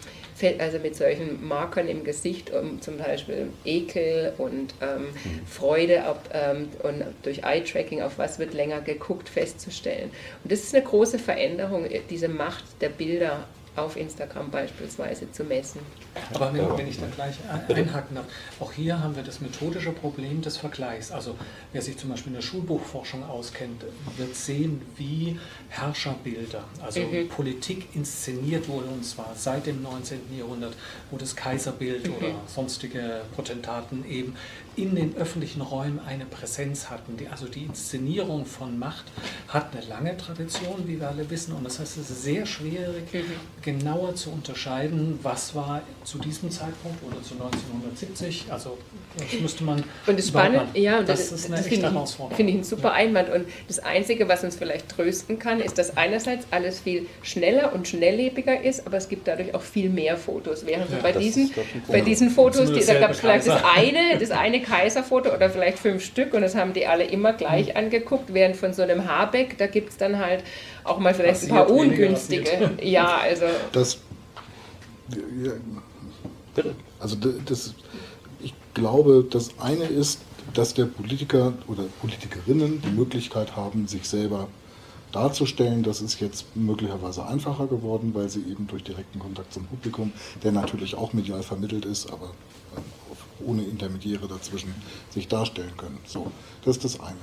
also mit solchen Markern im Gesicht, um zum Beispiel Ekel und ähm, mhm. Freude ob, ähm, und durch Eye-Tracking, auf was wird länger geguckt, festzustellen. Und das ist eine große Veränderung, diese Macht der Bilder auf Instagram beispielsweise zu messen. Aber wenn, wenn, ich da gleich einhaken darf, auch hier haben wir das methodische Problem des Vergleichs. Also wer sich zum Beispiel in der Schulbuchforschung auskennt, wird sehen, wie Herrscherbilder, also mhm. Politik inszeniert wurde, und zwar seit dem 19. Jahrhundert, wo das Kaiserbild mhm. oder sonstige Potentaten eben in den öffentlichen Räumen eine Präsenz hatten. Die, also die Inszenierung von Macht hat eine lange Tradition, wie wir alle wissen, und das heißt, es ist sehr schwierig, mhm. genauer zu unterscheiden, was war zu diesem Zeitpunkt oder zu 1970. Also das müsste man. Und das Spannende, ja, und das, das, ist eine das echte Herausforderung. Finde ich ein super ja. Einwand. Und das Einzige, was uns vielleicht trösten kann, ist, dass einerseits alles viel schneller und schnelllebiger ist, aber es gibt dadurch auch viel mehr Fotos. Während ja, bei, diesen, bei diesen Fotos, die, da gab es vielleicht das eine, das eine *laughs* Kaiserfoto oder vielleicht fünf Stück und das haben die alle immer gleich mhm. angeguckt, während von so einem Habeck, da gibt es dann halt auch mal vielleicht Passiert ein paar ungünstige. Ja, also. Das, ja, also das, ich glaube, das eine ist, dass der Politiker oder Politikerinnen die Möglichkeit haben, sich selber darzustellen. Das ist jetzt möglicherweise einfacher geworden, weil sie eben durch direkten Kontakt zum Publikum, der natürlich auch medial vermittelt ist, aber ohne Intermediäre dazwischen sich darstellen können. So, das ist das eine.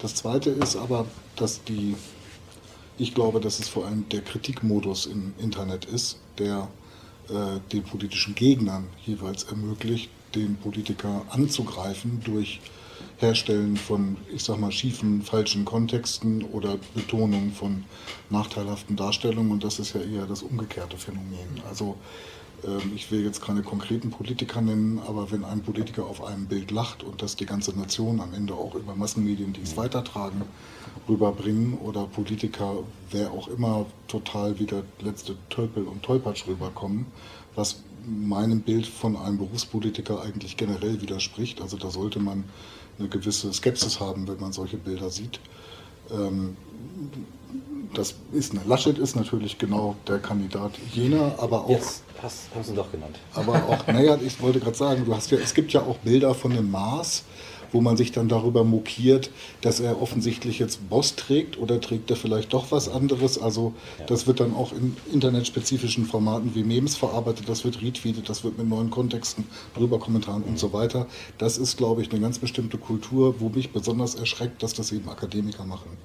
Das zweite ist aber, dass die, ich glaube, dass es vor allem der Kritikmodus im Internet ist, der äh, den politischen Gegnern jeweils ermöglicht, den Politiker anzugreifen durch Herstellen von, ich sag mal, schiefen, falschen Kontexten oder Betonung von nachteilhaften Darstellungen. Und das ist ja eher das umgekehrte Phänomen. Also ich will jetzt keine konkreten Politiker nennen, aber wenn ein Politiker auf einem Bild lacht und das die ganze Nation am Ende auch über Massenmedien, die es weitertragen, rüberbringen oder Politiker, wer auch immer, total wie der letzte Tölpel und Tolpatsch rüberkommen, was meinem Bild von einem Berufspolitiker eigentlich generell widerspricht. Also da sollte man eine gewisse Skepsis haben, wenn man solche Bilder sieht. Ähm, das ist eine Laschet ist natürlich genau der Kandidat jener, aber auch. Jetzt hast, haben Sie doch genannt. Aber auch, naja, ich wollte gerade sagen, du hast ja, es gibt ja auch Bilder von dem Mars, wo man sich dann darüber mokiert, dass er offensichtlich jetzt Boss trägt oder trägt er vielleicht doch was anderes. Also ja. das wird dann auch in internetspezifischen Formaten wie Memes verarbeitet, das wird retweetet, das wird mit neuen Kontexten, drüber Kommentaren mhm. und so weiter. Das ist, glaube ich, eine ganz bestimmte Kultur, wo mich besonders erschreckt, dass das eben Akademiker machen.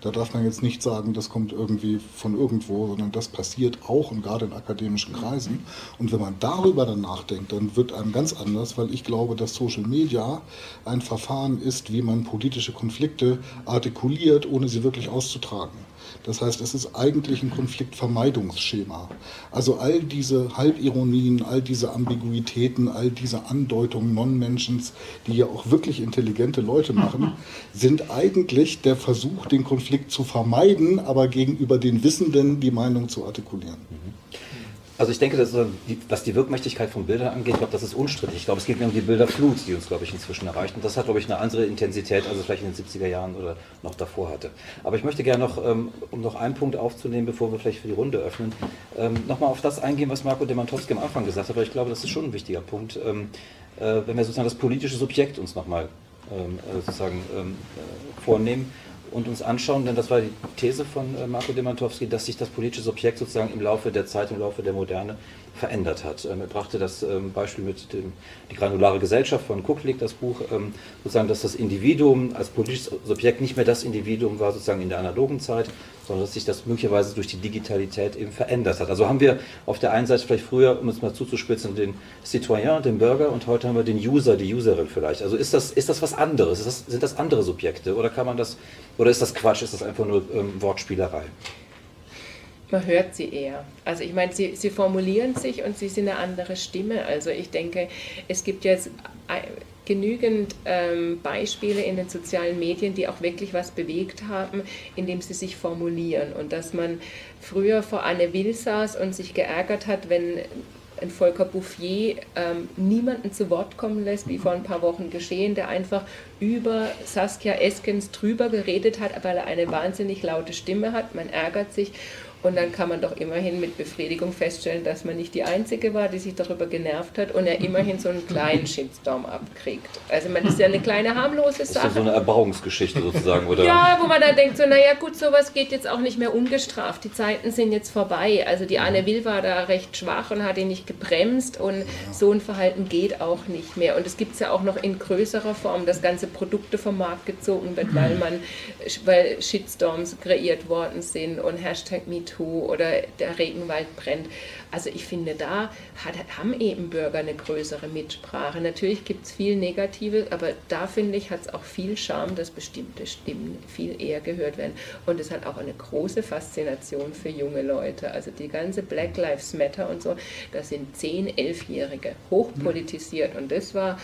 Da darf man jetzt nicht sagen, das kommt irgendwie von irgendwo, sondern das passiert auch und gerade in akademischen Kreisen. Und wenn man darüber dann nachdenkt, dann wird einem ganz anders, weil ich glaube, dass Social Media ein Verfahren ist, wie man politische Konflikte artikuliert, ohne sie wirklich auszutragen. Das heißt, es ist eigentlich ein Konfliktvermeidungsschema. Also all diese Halbironien, all diese Ambiguitäten, all diese Andeutungen Non-Mentions, die ja auch wirklich intelligente Leute machen, *laughs* sind eigentlich der Versuch, den Konflikt zu vermeiden, aber gegenüber den Wissenden die Meinung zu artikulieren. Mhm. Also ich denke, dass, was die Wirkmächtigkeit von Bildern angeht, ich glaube, das ist unstrittig. Ich glaube, es geht mir um die Bilderflut, die uns, glaube ich, inzwischen erreicht. Und das hat, glaube ich, eine andere Intensität, als es vielleicht in den 70er Jahren oder noch davor hatte. Aber ich möchte gerne noch, ähm, um noch einen Punkt aufzunehmen, bevor wir vielleicht für die Runde öffnen, ähm, nochmal auf das eingehen, was Marco Demantowski am Anfang gesagt hat, weil ich glaube, das ist schon ein wichtiger Punkt. Ähm, äh, wenn wir sozusagen das politische Subjekt uns nochmal äh, sozusagen äh, vornehmen und uns anschauen, denn das war die These von äh, Marco Demantowski, dass sich das politische Subjekt sozusagen im Laufe der Zeit, im Laufe der Moderne verändert hat. Ähm, er brachte das ähm, Beispiel mit dem, die granulare Gesellschaft von Kucklick, das Buch, ähm, sozusagen, dass das Individuum als politisches Subjekt nicht mehr das Individuum war, sozusagen in der analogen Zeit, sondern dass sich das möglicherweise durch die Digitalität eben verändert hat. Also haben wir auf der einen Seite vielleicht früher, um es mal zuzuspitzen, den Citoyen, den Bürger und heute haben wir den User, die Userin vielleicht. Also ist das, ist das was anderes? Das, sind das andere Subjekte oder kann man das, oder ist das Quatsch, ist das einfach nur ähm, Wortspielerei? Man hört sie eher. Also ich meine, sie, sie formulieren sich und sie sind eine andere Stimme. Also ich denke, es gibt jetzt genügend ähm, Beispiele in den sozialen Medien, die auch wirklich was bewegt haben, indem sie sich formulieren. Und dass man früher vor Anne Will saß und sich geärgert hat, wenn ein Volker Bouffier ähm, niemanden zu Wort kommen lässt, wie vor ein paar Wochen geschehen, der einfach über Saskia Eskens drüber geredet hat, weil er eine wahnsinnig laute Stimme hat. Man ärgert sich und dann kann man doch immerhin mit Befriedigung feststellen, dass man nicht die Einzige war, die sich darüber genervt hat und er immerhin so einen kleinen Shitstorm abkriegt. Also man ist ja eine kleine harmlose Sache. Ist ja so eine Erbauungsgeschichte sozusagen, oder? ja, wo man dann denkt, so, naja gut, sowas geht jetzt auch nicht mehr ungestraft. Die Zeiten sind jetzt vorbei. Also die Anne Will war da recht schwach und hat ihn nicht gebremst und so ein Verhalten geht auch nicht mehr. Und es gibt es ja auch noch in größerer Form, dass ganze Produkte vom Markt gezogen wird, weil man, weil Shitstorms kreiert worden sind und Hashtag MeToo MeToo oder der Regenwald brennt. Also ich finde, da hat, haben eben Bürger eine größere Mitsprache. Natürlich gibt es viel Negatives, aber da finde ich, hat es auch viel Charme, dass bestimmte Stimmen viel eher gehört werden. Und es hat auch eine große Faszination für junge Leute. Also die ganze Black Lives Matter und so, das sind 10-, 11-Jährige, hochpolitisiert. Und das war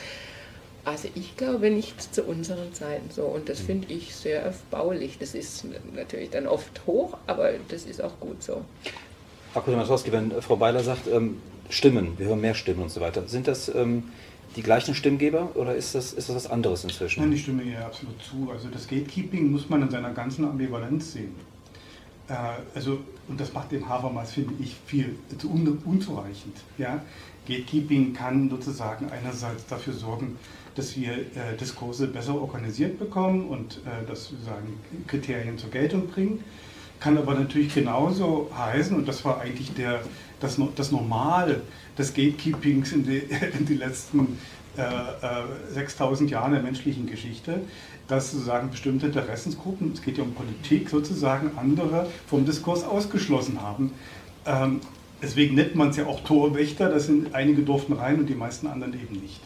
also ich glaube nicht zu unseren Zeiten so und das finde ich sehr erbaulich. Das ist natürlich dann oft hoch, aber das ist auch gut so. Frau Kudemasowski, wenn Frau Beiler sagt, ähm, Stimmen, wir hören mehr Stimmen und so weiter, sind das ähm, die gleichen Stimmgeber oder ist das, ist das was anderes inzwischen? Nein, ich stimme ihr absolut zu. Also das Gatekeeping muss man in seiner ganzen Ambivalenz sehen. Äh, also, und das macht den Habermas, finde ich, viel zu un unzureichend. Ja? Gatekeeping kann sozusagen einerseits dafür sorgen, dass wir äh, Diskurse besser organisiert bekommen und äh, dass wir sagen, Kriterien zur Geltung bringen. Kann aber natürlich genauso heißen, und das war eigentlich der, das, das Normal des Gatekeepings in die, *laughs* die letzten äh, 6000 äh, Jahren der menschlichen Geschichte, dass sozusagen bestimmte Interessensgruppen, es geht ja um Politik, sozusagen andere vom Diskurs ausgeschlossen haben. Ähm, deswegen nennt man es ja auch Torwächter, das sind einige durften rein und die meisten anderen eben nicht.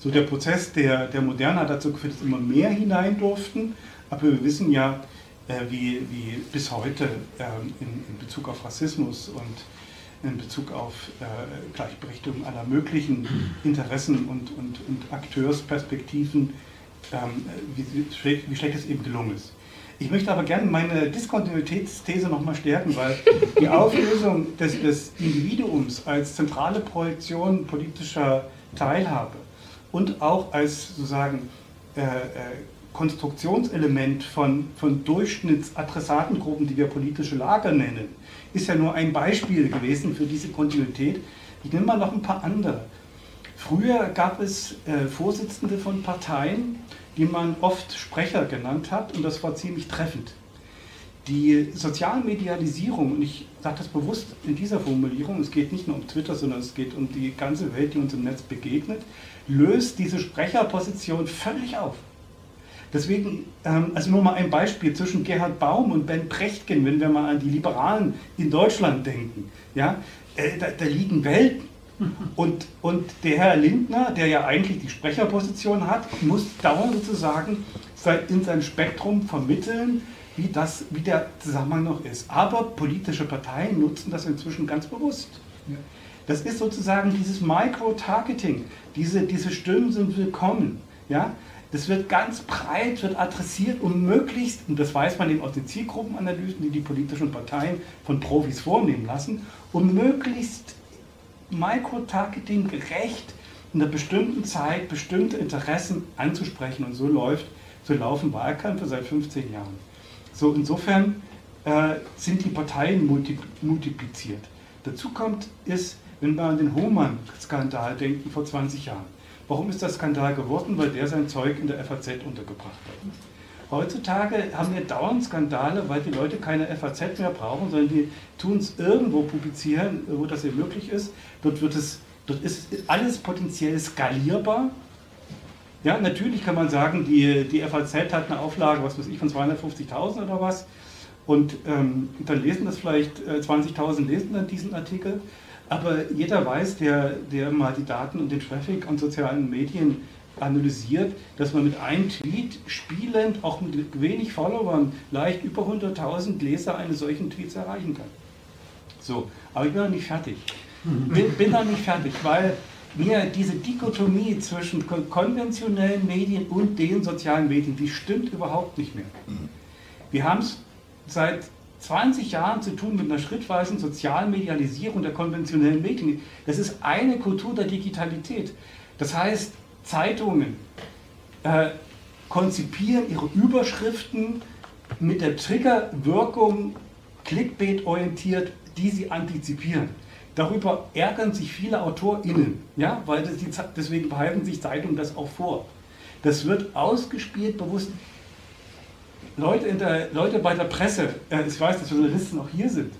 So der Prozess der, der Moderne hat dazu geführt, dass immer mehr hinein durften, aber wir wissen ja, äh, wie, wie bis heute äh, in, in, Bezug auf Rassismus und in Bezug auf äh, Gleichberechtigung aller möglichen Interessen und, und, und Akteursperspektiven, ähm, wie, wie schlecht es eben gelungen ist. Ich möchte aber gerne meine Diskontinuitätsthese nochmal stärken, weil die *laughs* Auflösung des, des Individuums als zentrale Projektion politischer Teilhabe und auch als sozusagen äh, äh, Konstruktionselement von, von Durchschnittsadressatengruppen, die wir politische Lager nennen, ist ja nur ein Beispiel gewesen für diese Kontinuität. Ich nehme mal noch ein paar andere. Früher gab es äh, Vorsitzende von Parteien, die man oft Sprecher genannt hat, und das war ziemlich treffend. Die Sozialmedialisierung, und ich sage das bewusst in dieser Formulierung, es geht nicht nur um Twitter, sondern es geht um die ganze Welt, die uns im Netz begegnet, löst diese Sprecherposition völlig auf. Deswegen, ähm, also nur mal ein Beispiel zwischen Gerhard Baum und Ben Prechtgen, wenn wir mal an die Liberalen in Deutschland denken. Ja, äh, da, da liegen Welten. Und, und der Herr Lindner, der ja eigentlich die Sprecherposition hat, muss dauernd sozusagen in sein Spektrum vermitteln, wie, das, wie der Zusammenhang noch ist. Aber politische Parteien nutzen das inzwischen ganz bewusst. Ja. Das ist sozusagen dieses Micro-Targeting. Diese, diese Stimmen sind willkommen. Ja? Das wird ganz breit, wird adressiert, um möglichst, und das weiß man eben aus den Zielgruppenanalysen, die die politischen Parteien von Profis vornehmen lassen, um möglichst Micro-Targeting gerecht in einer bestimmten Zeit bestimmte Interessen anzusprechen. Und so läuft, so laufen Wahlkämpfe seit 15 Jahren. So insofern äh, sind die Parteien multipliziert. Dazu kommt ist, wenn wir an den Hohmann-Skandal denken vor 20 Jahren. Warum ist das Skandal geworden? Weil der sein Zeug in der FAZ untergebracht hat. Heutzutage haben wir dauernd Skandale, weil die Leute keine FAZ mehr brauchen, sondern die tun es irgendwo publizieren, wo das eben möglich ist. Dort, wird es, dort ist alles potenziell skalierbar. Ja, natürlich kann man sagen, die, die FAZ hat eine Auflage, was weiß ich, von 250.000 oder was. Und ähm, dann lesen das vielleicht äh, 20.000 lesen dann diesen Artikel. Aber jeder weiß, der, der mal die Daten und den Traffic an sozialen Medien analysiert, dass man mit einem Tweet spielend, auch mit wenig Followern, leicht über 100.000 Leser eines solchen Tweets erreichen kann. So, aber ich bin noch nicht fertig. Bin, bin noch nicht fertig, weil mir diese Dichotomie zwischen konventionellen Medien und den sozialen Medien, die stimmt überhaupt nicht mehr. Wir haben es seit 20 Jahren zu tun mit einer schrittweisen sozialen Medialisierung der konventionellen Medien. Das ist eine Kultur der Digitalität. Das heißt, Zeitungen äh, konzipieren ihre Überschriften mit der Triggerwirkung clickbait-orientiert, die sie antizipieren. Darüber ärgern sich viele AutorInnen, ja, weil das die, deswegen behalten sich Zeitungen das auch vor. Das wird ausgespielt bewusst. Leute, der, Leute bei der Presse, äh, ich weiß, dass Journalisten auch hier sind,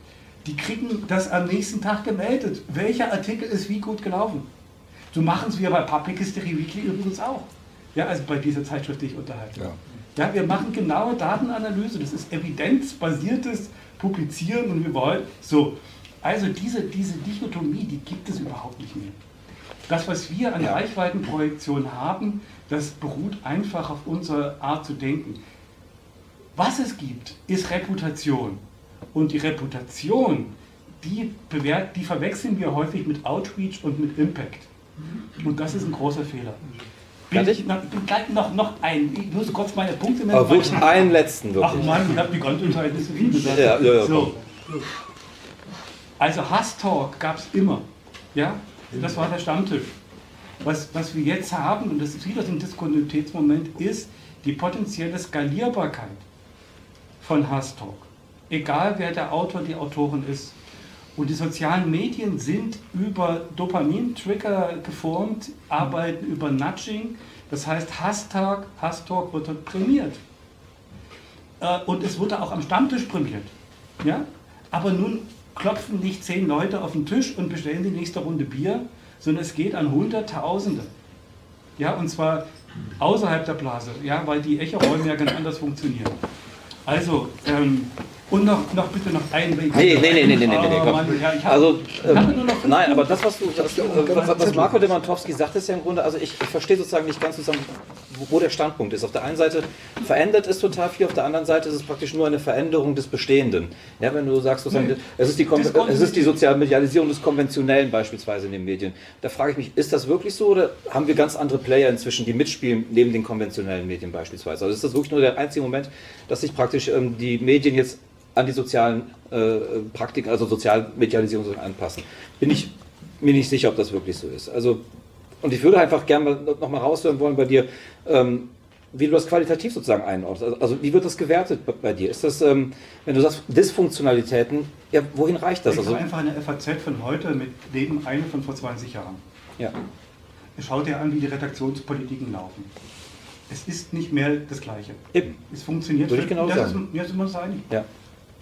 die kriegen das am nächsten Tag gemeldet. Welcher Artikel ist wie gut gelaufen? So machen es wir bei Public History Weekly übrigens auch. Ja, also bei dieser Zeitschrift, die ich unterhalte. Ja. ja, wir machen genaue Datenanalyse. Das ist evidenzbasiertes Publizieren und wir wollen so. Also diese, diese Dichotomie, die gibt es überhaupt nicht mehr. Das, was wir an. Reichweitenprojektion haben, das beruht einfach auf unserer Art zu denken. Was es gibt, ist Reputation. Und die Reputation, die, bewert, die verwechseln wir häufig mit Outreach und mit Impact. Und das ist ein großer Fehler. Ich? Noch, noch, noch ein, ich muss kurz meine Punkte nennen. Aber wirklich einen letzten, wirklich. Ach Mann, ich habe die Kontoentscheidung nicht so viel gesagt. Ja, ja, ja, so. Also Hass-Talk gab es immer. Ja? Das war der Stammtisch. Was, was wir jetzt haben, und das ist wieder ein Diskontinuitätsmoment, ist die potenzielle Skalierbarkeit von Hass-Talk. Egal wer der Autor, die Autorin ist. Und die sozialen Medien sind über Dopamin-Trigger geformt, arbeiten über Nudging. Das heißt, Hashtag, Hasstalk wird dort prämiert. Äh, und es wurde auch am Stammtisch prämiert. Ja? Aber nun klopfen nicht zehn Leute auf den Tisch und bestellen die nächste Runde Bier, sondern es geht an Hunderttausende. Ja, und zwar außerhalb der Blase, ja, weil die Echoräume ja ganz anders funktionieren. Also, ähm, und noch, noch bitte noch ein Weg. Nee, nee, nee, nee, nee, nee, nee, komm. Ja, hab, also, ähm, nein, aber das, was, du, das, äh, was, was Marco Demantowski sagt, ist ja im Grunde, also ich, ich verstehe sozusagen nicht ganz zusammen, wo, wo der Standpunkt ist. Auf der einen Seite verändert es total viel, auf der anderen Seite ist es praktisch nur eine Veränderung des Bestehenden. Ja, wenn du sagst, sozusagen, nee, es, ist die, es ist die Sozialmedialisierung des Konventionellen beispielsweise in den Medien. Da frage ich mich, ist das wirklich so oder haben wir ganz andere Player inzwischen, die mitspielen, neben den konventionellen Medien beispielsweise? Also ist das wirklich nur der einzige Moment, dass sich praktisch ähm, die Medien jetzt an die sozialen äh, Praktiken, also Sozialmedialisierung anpassen. Bin ich mir nicht sicher, ob das wirklich so ist. Also, und ich würde einfach gerne noch mal raushören wollen bei dir, ähm, wie du das qualitativ sozusagen einordnest. Also, also wie wird das gewertet bei dir? Ist das, ähm, wenn du sagst Dysfunktionalitäten, ja, wohin reicht das? Ich also einfach eine FAZ von heute mit neben eine von vor 20 Jahren. Ja. Schau dir an, wie die Redaktionspolitiken laufen. Es ist nicht mehr das Gleiche. Eben. Es funktioniert. Würde ich genau das sagen. Ist, ja, sind wir uns einig. Ja.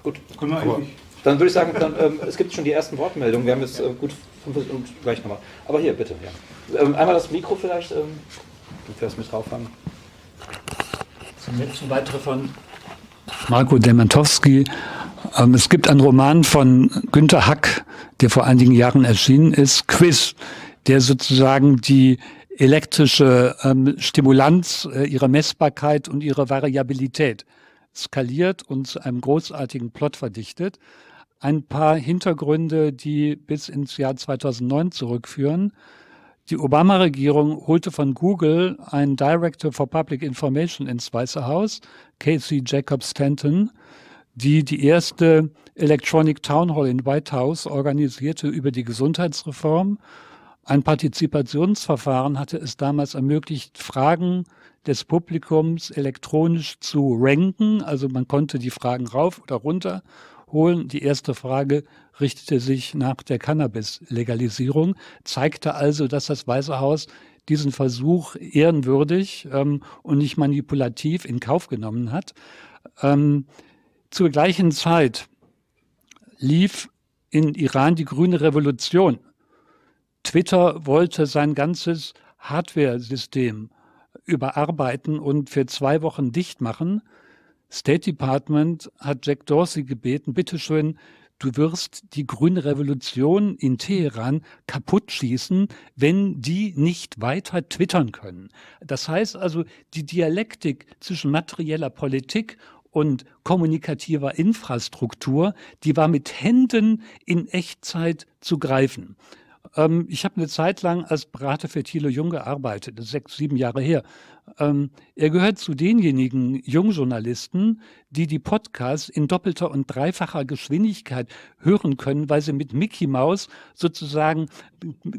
Gut. Können wir eigentlich. Dann würde ich sagen, dann, ähm, es gibt schon die ersten Wortmeldungen. Wir haben jetzt äh, gut fünf und gleich nochmal. Aber hier, bitte. Ja. Ähm, einmal das Mikro vielleicht, ähm, wenn wir es mit drauf haben. Zum letzten weitere von Marco Demantowski. Ähm, es gibt einen Roman von Günter Hack, der vor einigen Jahren erschienen ist, Quiz, der sozusagen die elektrische ähm, Stimulanz äh, ihrer Messbarkeit und ihrer Variabilität skaliert und zu einem großartigen Plot verdichtet. Ein paar Hintergründe, die bis ins Jahr 2009 zurückführen. Die Obama-Regierung holte von Google einen Director for Public Information ins Weiße Haus, Casey Jacobs Stanton, die die erste Electronic Town Hall in White House organisierte über die Gesundheitsreform. Ein Partizipationsverfahren hatte es damals ermöglicht, Fragen des Publikums elektronisch zu ranken. Also man konnte die Fragen rauf oder runter holen. Die erste Frage richtete sich nach der Cannabis-Legalisierung, zeigte also, dass das Weiße Haus diesen Versuch ehrenwürdig ähm, und nicht manipulativ in Kauf genommen hat. Ähm, zur gleichen Zeit lief in Iran die grüne Revolution. Twitter wollte sein ganzes Hardware-System überarbeiten und für zwei Wochen dicht machen. State Department hat Jack Dorsey gebeten, bitteschön, du wirst die grüne Revolution in Teheran kaputt schießen, wenn die nicht weiter twittern können. Das heißt also, die Dialektik zwischen materieller Politik und kommunikativer Infrastruktur, die war mit Händen in Echtzeit zu greifen. Ähm, ich habe eine Zeit lang als Berater für Thilo Jung gearbeitet, sechs, sieben Jahre her. Ähm, er gehört zu denjenigen Jungjournalisten, die die Podcasts in doppelter und dreifacher Geschwindigkeit hören können, weil sie mit Mickey Mouse sozusagen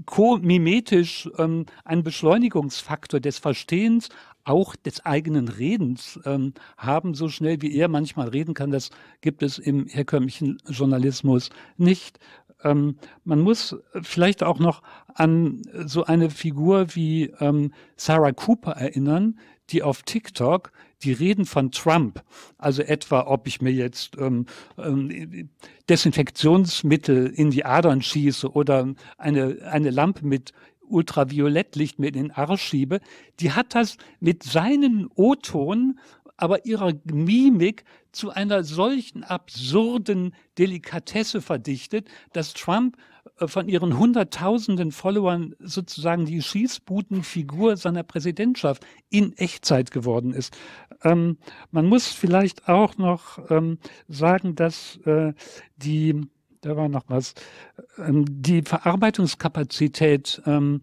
ko-mimetisch ähm, einen Beschleunigungsfaktor des Verstehens auch des eigenen Redens ähm, haben, so schnell wie er manchmal reden kann. Das gibt es im herkömmlichen Journalismus nicht. Ähm, man muss vielleicht auch noch an so eine Figur wie ähm, Sarah Cooper erinnern, die auf TikTok die Reden von Trump, also etwa, ob ich mir jetzt ähm, ähm, Desinfektionsmittel in die Adern schieße oder eine, eine Lampe mit Ultraviolettlicht mir in den Arsch schiebe, die hat das mit seinen O-Ton, aber ihrer Mimik zu einer solchen absurden Delikatesse verdichtet, dass Trump äh, von ihren hunderttausenden Followern sozusagen die Schießbudenfigur seiner Präsidentschaft in Echtzeit geworden ist. Ähm, man muss vielleicht auch noch ähm, sagen, dass äh, die da war noch was. Ähm, die Verarbeitungskapazität ähm,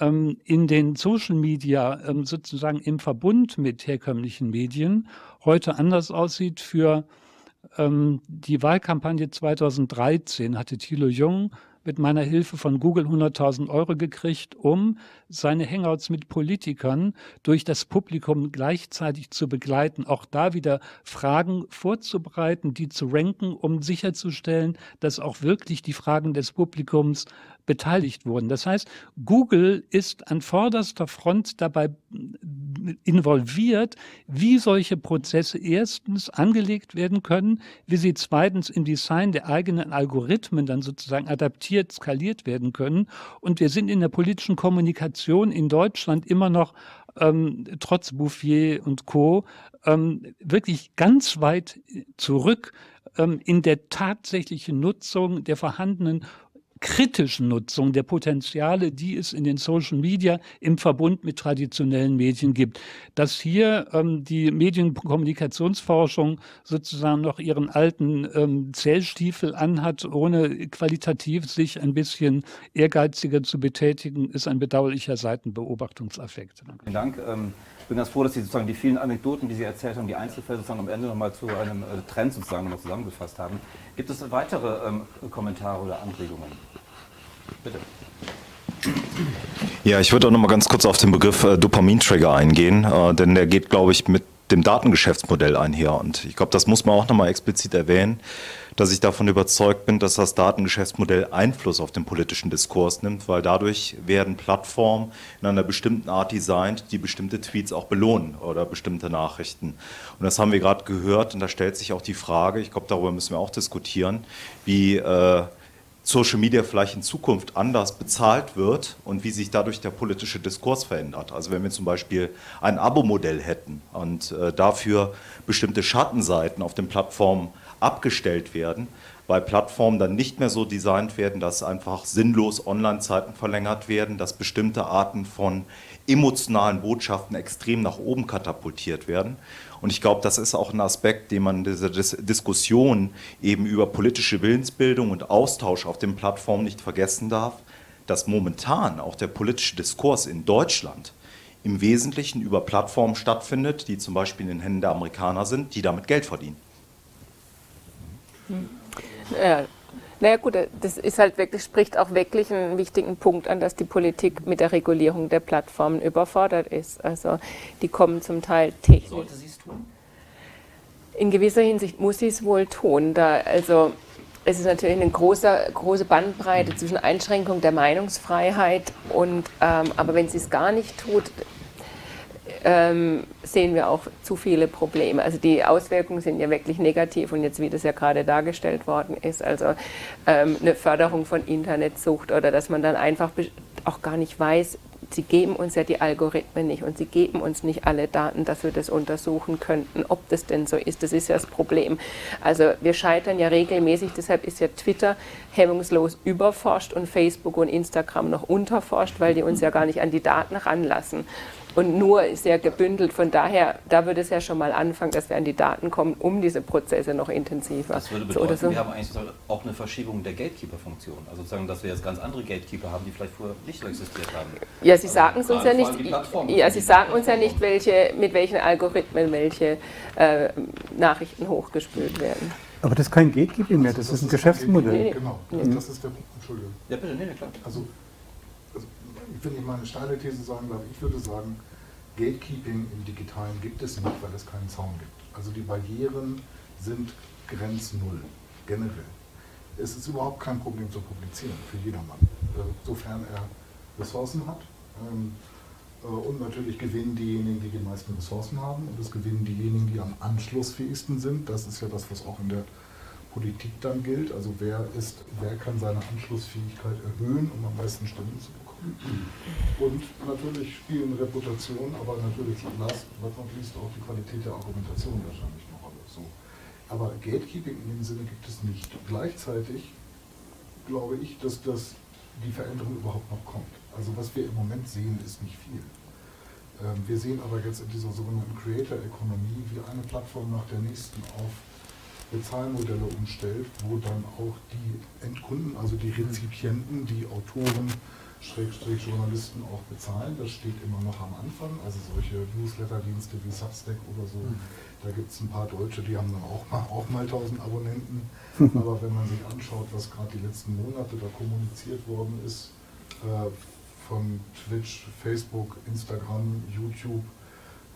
in den Social Media ähm, sozusagen im Verbund mit herkömmlichen Medien heute anders aussieht. Für ähm, die Wahlkampagne 2013 hatte Thilo Jung mit meiner Hilfe von Google 100.000 Euro gekriegt, um seine Hangouts mit Politikern durch das Publikum gleichzeitig zu begleiten, auch da wieder Fragen vorzubereiten, die zu ranken, um sicherzustellen, dass auch wirklich die Fragen des Publikums beteiligt wurden. Das heißt, Google ist an vorderster Front dabei involviert, wie solche Prozesse erstens angelegt werden können, wie sie zweitens im Design der eigenen Algorithmen dann sozusagen adaptiert, skaliert werden können. Und wir sind in der politischen Kommunikation in Deutschland immer noch ähm, trotz Bouffier und Co. Ähm, wirklich ganz weit zurück ähm, in der tatsächlichen Nutzung der vorhandenen kritischen Nutzung der Potenziale, die es in den Social Media im Verbund mit traditionellen Medien gibt. Dass hier ähm, die Medienkommunikationsforschung sozusagen noch ihren alten ähm, Zellstiefel anhat, ohne qualitativ sich ein bisschen ehrgeiziger zu betätigen, ist ein bedauerlicher Seitenbeobachtungseffekt. Vielen Dank. Ähm bin ganz froh, dass Sie sozusagen die vielen Anekdoten, die Sie erzählt haben, die Einzelfälle sozusagen am Ende nochmal zu einem äh, Trend sozusagen nochmal zusammengefasst haben. Gibt es weitere ähm, Kommentare oder Anregungen? Bitte. Ja, ich würde auch noch mal ganz kurz auf den Begriff äh, Dopamintrigger eingehen, äh, denn der geht, glaube ich, mit dem Datengeschäftsmodell einher. Und ich glaube, das muss man auch noch mal explizit erwähnen, dass ich davon überzeugt bin, dass das Datengeschäftsmodell Einfluss auf den politischen Diskurs nimmt, weil dadurch werden Plattformen in einer bestimmten Art designt, die bestimmte Tweets auch belohnen oder bestimmte Nachrichten. Und das haben wir gerade gehört und da stellt sich auch die Frage, ich glaube, darüber müssen wir auch diskutieren, wie äh, Social Media vielleicht in Zukunft anders bezahlt wird und wie sich dadurch der politische Diskurs verändert. Also wenn wir zum Beispiel ein Abo-Modell hätten und äh, dafür bestimmte Schattenseiten auf den Plattformen abgestellt werden, weil Plattformen dann nicht mehr so designt werden, dass einfach sinnlos Online-Zeiten verlängert werden, dass bestimmte Arten von emotionalen Botschaften extrem nach oben katapultiert werden. Und ich glaube, das ist auch ein Aspekt, den man in dieser Diskussion eben über politische Willensbildung und Austausch auf den Plattformen nicht vergessen darf, dass momentan auch der politische Diskurs in Deutschland im Wesentlichen über Plattformen stattfindet, die zum Beispiel in den Händen der Amerikaner sind, die damit Geld verdienen. Ja, naja gut, das ist halt wirklich, spricht auch wirklich einen wichtigen Punkt an, dass die Politik mit der Regulierung der Plattformen überfordert ist. Also die kommen zum Teil technisch. Sollte sie tun? In gewisser Hinsicht muss sie es wohl tun. Da, also es ist natürlich eine große, große Bandbreite zwischen Einschränkung der Meinungsfreiheit und ähm, aber wenn sie es gar nicht tut, ähm, sehen wir auch zu viele Probleme. Also die Auswirkungen sind ja wirklich negativ und jetzt, wie das ja gerade dargestellt worden ist, also ähm, eine Förderung von Internetsucht oder dass man dann einfach auch gar nicht weiß, sie geben uns ja die Algorithmen nicht und sie geben uns nicht alle Daten, dass wir das untersuchen könnten, ob das denn so ist. Das ist ja das Problem. Also wir scheitern ja regelmäßig, deshalb ist ja Twitter hemmungslos überforscht und Facebook und Instagram noch unterforscht, weil die uns ja gar nicht an die Daten ranlassen und nur sehr gebündelt. Von daher, da würde es ja schon mal anfangen, dass wir an die Daten kommen, um diese Prozesse noch intensiver Das würde bedeuten, so wir haben eigentlich auch eine Verschiebung der Gatekeeper-Funktion. Also sozusagen, dass wir jetzt ganz andere Gatekeeper haben, die vielleicht vorher nicht so existiert haben. Ja, Sie also sagen es uns ja nicht. Ja, Sie sagen uns ja nicht, welche, mit welchen Algorithmen welche äh, Nachrichten hochgespült werden. Aber das ist kein Gatekeeping mehr, das, das ist ein Geschäftsmodell. Nee, nee. Genau, das, das ist der Punkt. Entschuldigung. Ja, bitte, nee, nee, klar. Also ich will nicht mal eine steile These sagen, aber ich würde sagen, Gatekeeping im Digitalen gibt es nicht, weil es keinen Zaun gibt. Also die Barrieren sind Grenz Null, generell. Es ist überhaupt kein Problem zu publizieren für jedermann, äh, sofern er Ressourcen hat. Ähm, äh, und natürlich gewinnen diejenigen, die die meisten Ressourcen haben und es gewinnen diejenigen, die am anschlussfähigsten sind. Das ist ja das, was auch in der Politik dann gilt. Also wer ist, wer kann seine Anschlussfähigkeit erhöhen, um am meisten Stimmen zu bekommen. Und natürlich spielen Reputation, aber natürlich last but not least auch die Qualität der Argumentation wahrscheinlich eine Rolle. So. Aber Gatekeeping in dem Sinne gibt es nicht. Gleichzeitig glaube ich, dass das die Veränderung überhaupt noch kommt. Also was wir im Moment sehen, ist nicht viel. Ähm, wir sehen aber jetzt in dieser sogenannten Creator Economy, wie eine Plattform nach der nächsten auf Bezahlmodelle umstellt, wo dann auch die Endkunden, also die Rezipienten, die Autoren, Schrägstrich Journalisten auch bezahlen. Das steht immer noch am Anfang. Also solche Newsletter-Dienste wie Substack oder so. Mhm. Da gibt es ein paar Deutsche, die haben dann auch mal, auch mal 1000 Abonnenten. *laughs* Aber wenn man sich anschaut, was gerade die letzten Monate da kommuniziert worden ist, äh, von Twitch, Facebook, Instagram, YouTube,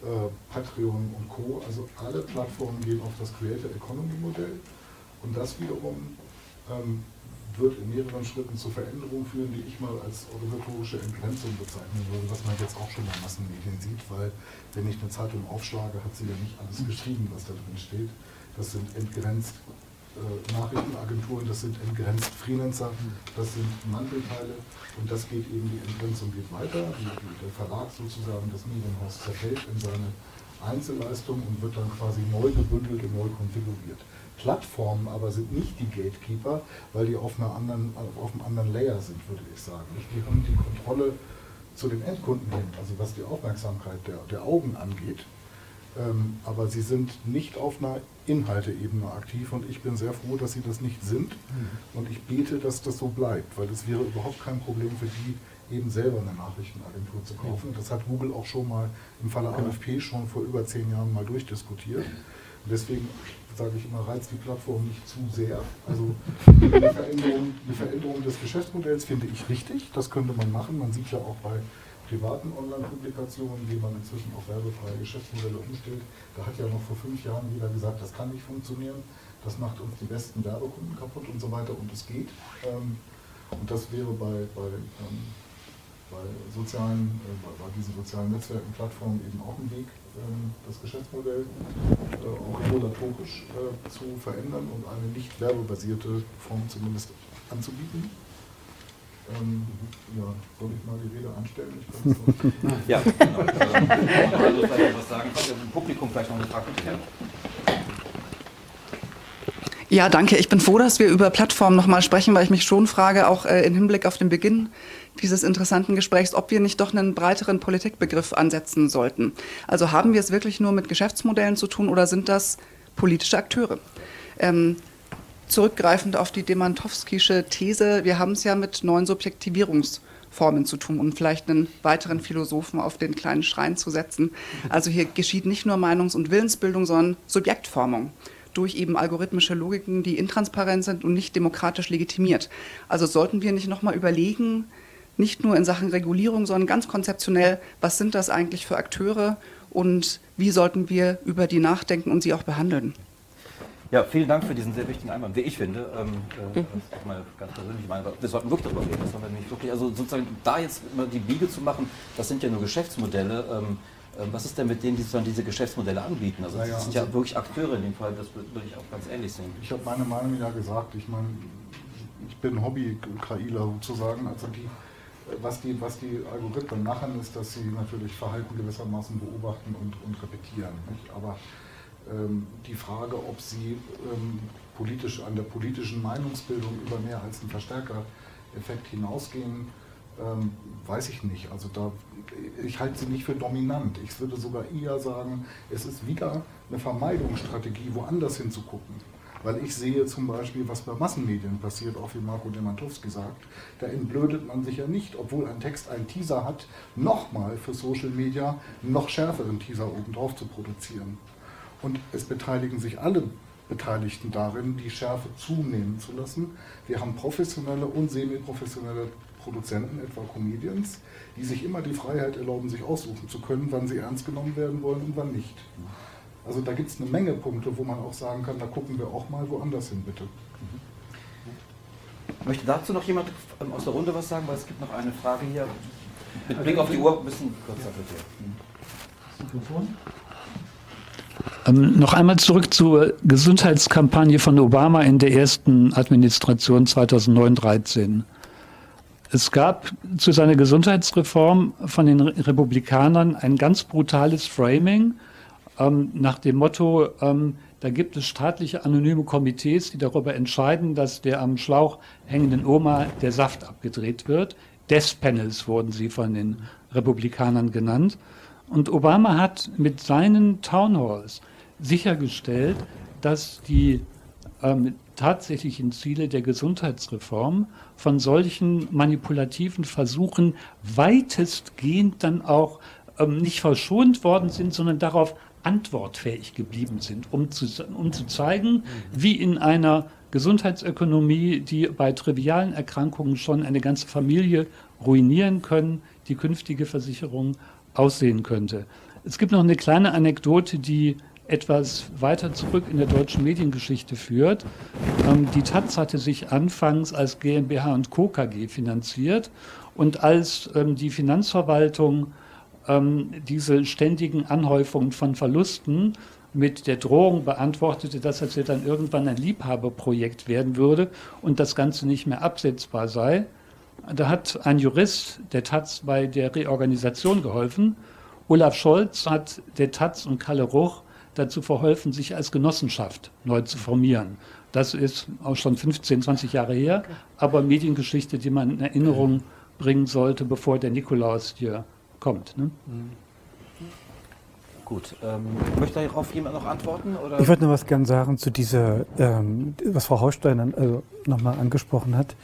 äh, Patreon und Co. Also alle Plattformen gehen auf das Creator Economy Modell. Und das wiederum ähm, wird in mehreren Schritten zu Veränderungen führen, die ich mal als organisatorische Entgrenzung bezeichnen würde, was man jetzt auch schon in Massenmedien sieht, weil wenn ich eine Zeitung aufschlage, hat sie ja nicht alles geschrieben, was da drin steht. Das sind entgrenzt äh, Nachrichtenagenturen, das sind entgrenzt Freelancer, das sind Mantelteile und das geht eben, die Entgrenzung geht weiter. Der Verlag sozusagen, das Medienhaus zerfällt in seine Einzelleistung und wird dann quasi neu gebündelt und neu konfiguriert. Plattformen aber sind nicht die Gatekeeper, weil die auf, einer anderen, auf einem anderen Layer sind, würde ich sagen. Die haben die Kontrolle zu den Endkunden hin, also was die Aufmerksamkeit der, der Augen angeht. Ähm, aber sie sind nicht auf einer Inhalteebene aktiv und ich bin sehr froh, dass sie das nicht sind. Mhm. Und ich bete, dass das so bleibt, weil es wäre überhaupt kein Problem für die, eben selber eine Nachrichtenagentur zu kaufen. Das hat Google auch schon mal im Falle AFP schon vor über zehn Jahren mal durchdiskutiert. Und deswegen sage ich immer, reizt die Plattform nicht zu sehr. Also die Veränderung, die Veränderung des Geschäftsmodells finde ich richtig, das könnte man machen. Man sieht ja auch bei privaten Online-Publikationen, wie man inzwischen auf werbefreie Geschäftsmodelle umstellt. Da hat ja noch vor fünf Jahren jeder gesagt, das kann nicht funktionieren, das macht uns die besten Werbekunden kaputt und so weiter und es geht. Ähm, und das wäre bei, bei, ähm, bei sozialen, äh, bei diesen sozialen Netzwerken, Plattformen eben auch ein Weg, das Geschäftsmodell äh, auch regulatorisch äh, zu verändern und eine nicht werbebasierte Form zumindest anzubieten. Ähm, ja, soll ich mal die Rede anstellen? *laughs* ja, genau. Also, vielleicht was sagen. Im Publikum vielleicht noch eine Frage. Ja, danke. Ich bin froh, dass wir über Plattformen nochmal sprechen, weil ich mich schon frage, auch äh, im Hinblick auf den Beginn dieses interessanten Gesprächs, ob wir nicht doch einen breiteren Politikbegriff ansetzen sollten. Also haben wir es wirklich nur mit Geschäftsmodellen zu tun oder sind das politische Akteure? Ähm, zurückgreifend auf die Demantowskische These, wir haben es ja mit neuen Subjektivierungsformen zu tun, um vielleicht einen weiteren Philosophen auf den kleinen Schrein zu setzen. Also hier geschieht nicht nur Meinungs- und Willensbildung, sondern Subjektformung durch eben algorithmische Logiken, die intransparent sind und nicht demokratisch legitimiert. Also sollten wir nicht nochmal überlegen, nicht nur in Sachen Regulierung, sondern ganz konzeptionell, was sind das eigentlich für Akteure und wie sollten wir über die nachdenken und sie auch behandeln? Ja, vielen Dank für diesen sehr wichtigen Einwand, wie ich finde. Ähm, äh, das ist meine ganz persönliche Meinung. Wir sollten wirklich darüber reden. Das wir nicht wirklich, also sozusagen da jetzt mal die Biege zu machen, das sind ja nur Geschäftsmodelle. Ähm, äh, was ist denn mit denen, die sozusagen diese Geschäftsmodelle anbieten? Also das naja, sind also ja wirklich Akteure in dem Fall, das würde ich auch ganz ähnlich sehen. Ich habe meine Meinung ja gesagt, ich meine, ich bin Hobby-KIler sozusagen, also die was die, was die Algorithmen machen, ist, dass sie natürlich Verhalten gewissermaßen beobachten und, und repetieren. Nicht? Aber ähm, die Frage, ob sie ähm, politisch, an der politischen Meinungsbildung über mehr als einen Verstärkereffekt hinausgehen, ähm, weiß ich nicht. Also da, ich halte sie nicht für dominant. Ich würde sogar eher sagen, es ist wieder eine Vermeidungsstrategie, woanders hinzugucken. Weil ich sehe zum Beispiel, was bei Massenmedien passiert, auch wie Marco Demantowski sagt, da entblödet man sich ja nicht, obwohl ein Text einen Teaser hat, nochmal für Social Media noch schärferen Teaser obendrauf zu produzieren. Und es beteiligen sich alle Beteiligten darin, die Schärfe zunehmen zu lassen. Wir haben professionelle und semi-professionelle Produzenten, etwa Comedians, die sich immer die Freiheit erlauben, sich aussuchen zu können, wann sie ernst genommen werden wollen und wann nicht. Also da gibt es eine Menge Punkte, wo man auch sagen kann, da gucken wir auch mal woanders hin, bitte. Möchte dazu noch jemand ähm, aus der Runde was sagen? Weil es gibt noch eine Frage hier. Mit Blick auf die Uhr, ein bisschen kürzer bitte. Mikrofon. Ähm, noch einmal zurück zur Gesundheitskampagne von Obama in der ersten Administration 2009-13. Es gab zu seiner Gesundheitsreform von den Republikanern ein ganz brutales Framing ähm, nach dem Motto, ähm, da gibt es staatliche anonyme Komitees, die darüber entscheiden, dass der am Schlauch hängenden Oma der Saft abgedreht wird. Death Panels wurden sie von den Republikanern genannt. Und Obama hat mit seinen Town Halls sichergestellt, dass die ähm, tatsächlichen Ziele der Gesundheitsreform von solchen manipulativen Versuchen weitestgehend dann auch ähm, nicht verschont worden sind, sondern darauf antwortfähig geblieben sind, um zu, um zu zeigen, wie in einer Gesundheitsökonomie, die bei trivialen Erkrankungen schon eine ganze Familie ruinieren können, die künftige Versicherung aussehen könnte. Es gibt noch eine kleine Anekdote, die etwas weiter zurück in der deutschen Mediengeschichte führt. Ähm, die Taz hatte sich anfangs als GmbH und Co. KG finanziert und als ähm, die Finanzverwaltung ähm, diese ständigen Anhäufungen von Verlusten mit der Drohung beantwortete, dass es ja dann irgendwann ein Liebhaberprojekt werden würde und das Ganze nicht mehr absetzbar sei. Da hat ein Jurist der Taz bei der Reorganisation geholfen. Olaf Scholz hat der Taz und Kalle Ruch dazu verholfen, sich als Genossenschaft neu zu formieren. Das ist auch schon 15, 20 Jahre her, aber Mediengeschichte, die man in Erinnerung bringen sollte, bevor der Nikolaus hier kommt. Ne? Gut, ähm, möchte darauf jemand noch antworten? Oder? Ich würde noch was gerne sagen zu dieser, ähm, was Frau Haustein also nochmal angesprochen hat.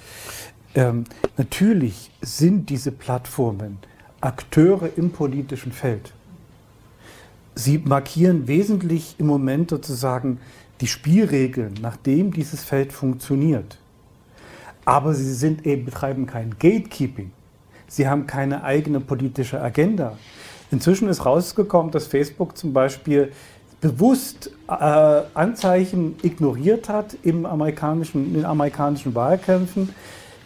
Ähm, natürlich sind diese Plattformen Akteure im politischen Feld. Sie markieren wesentlich im Moment sozusagen die Spielregeln, nachdem dieses Feld funktioniert. Aber sie sind eben, betreiben kein Gatekeeping. Sie haben keine eigene politische Agenda. Inzwischen ist rausgekommen, dass Facebook zum Beispiel bewusst äh, Anzeichen ignoriert hat im amerikanischen, in den amerikanischen Wahlkämpfen,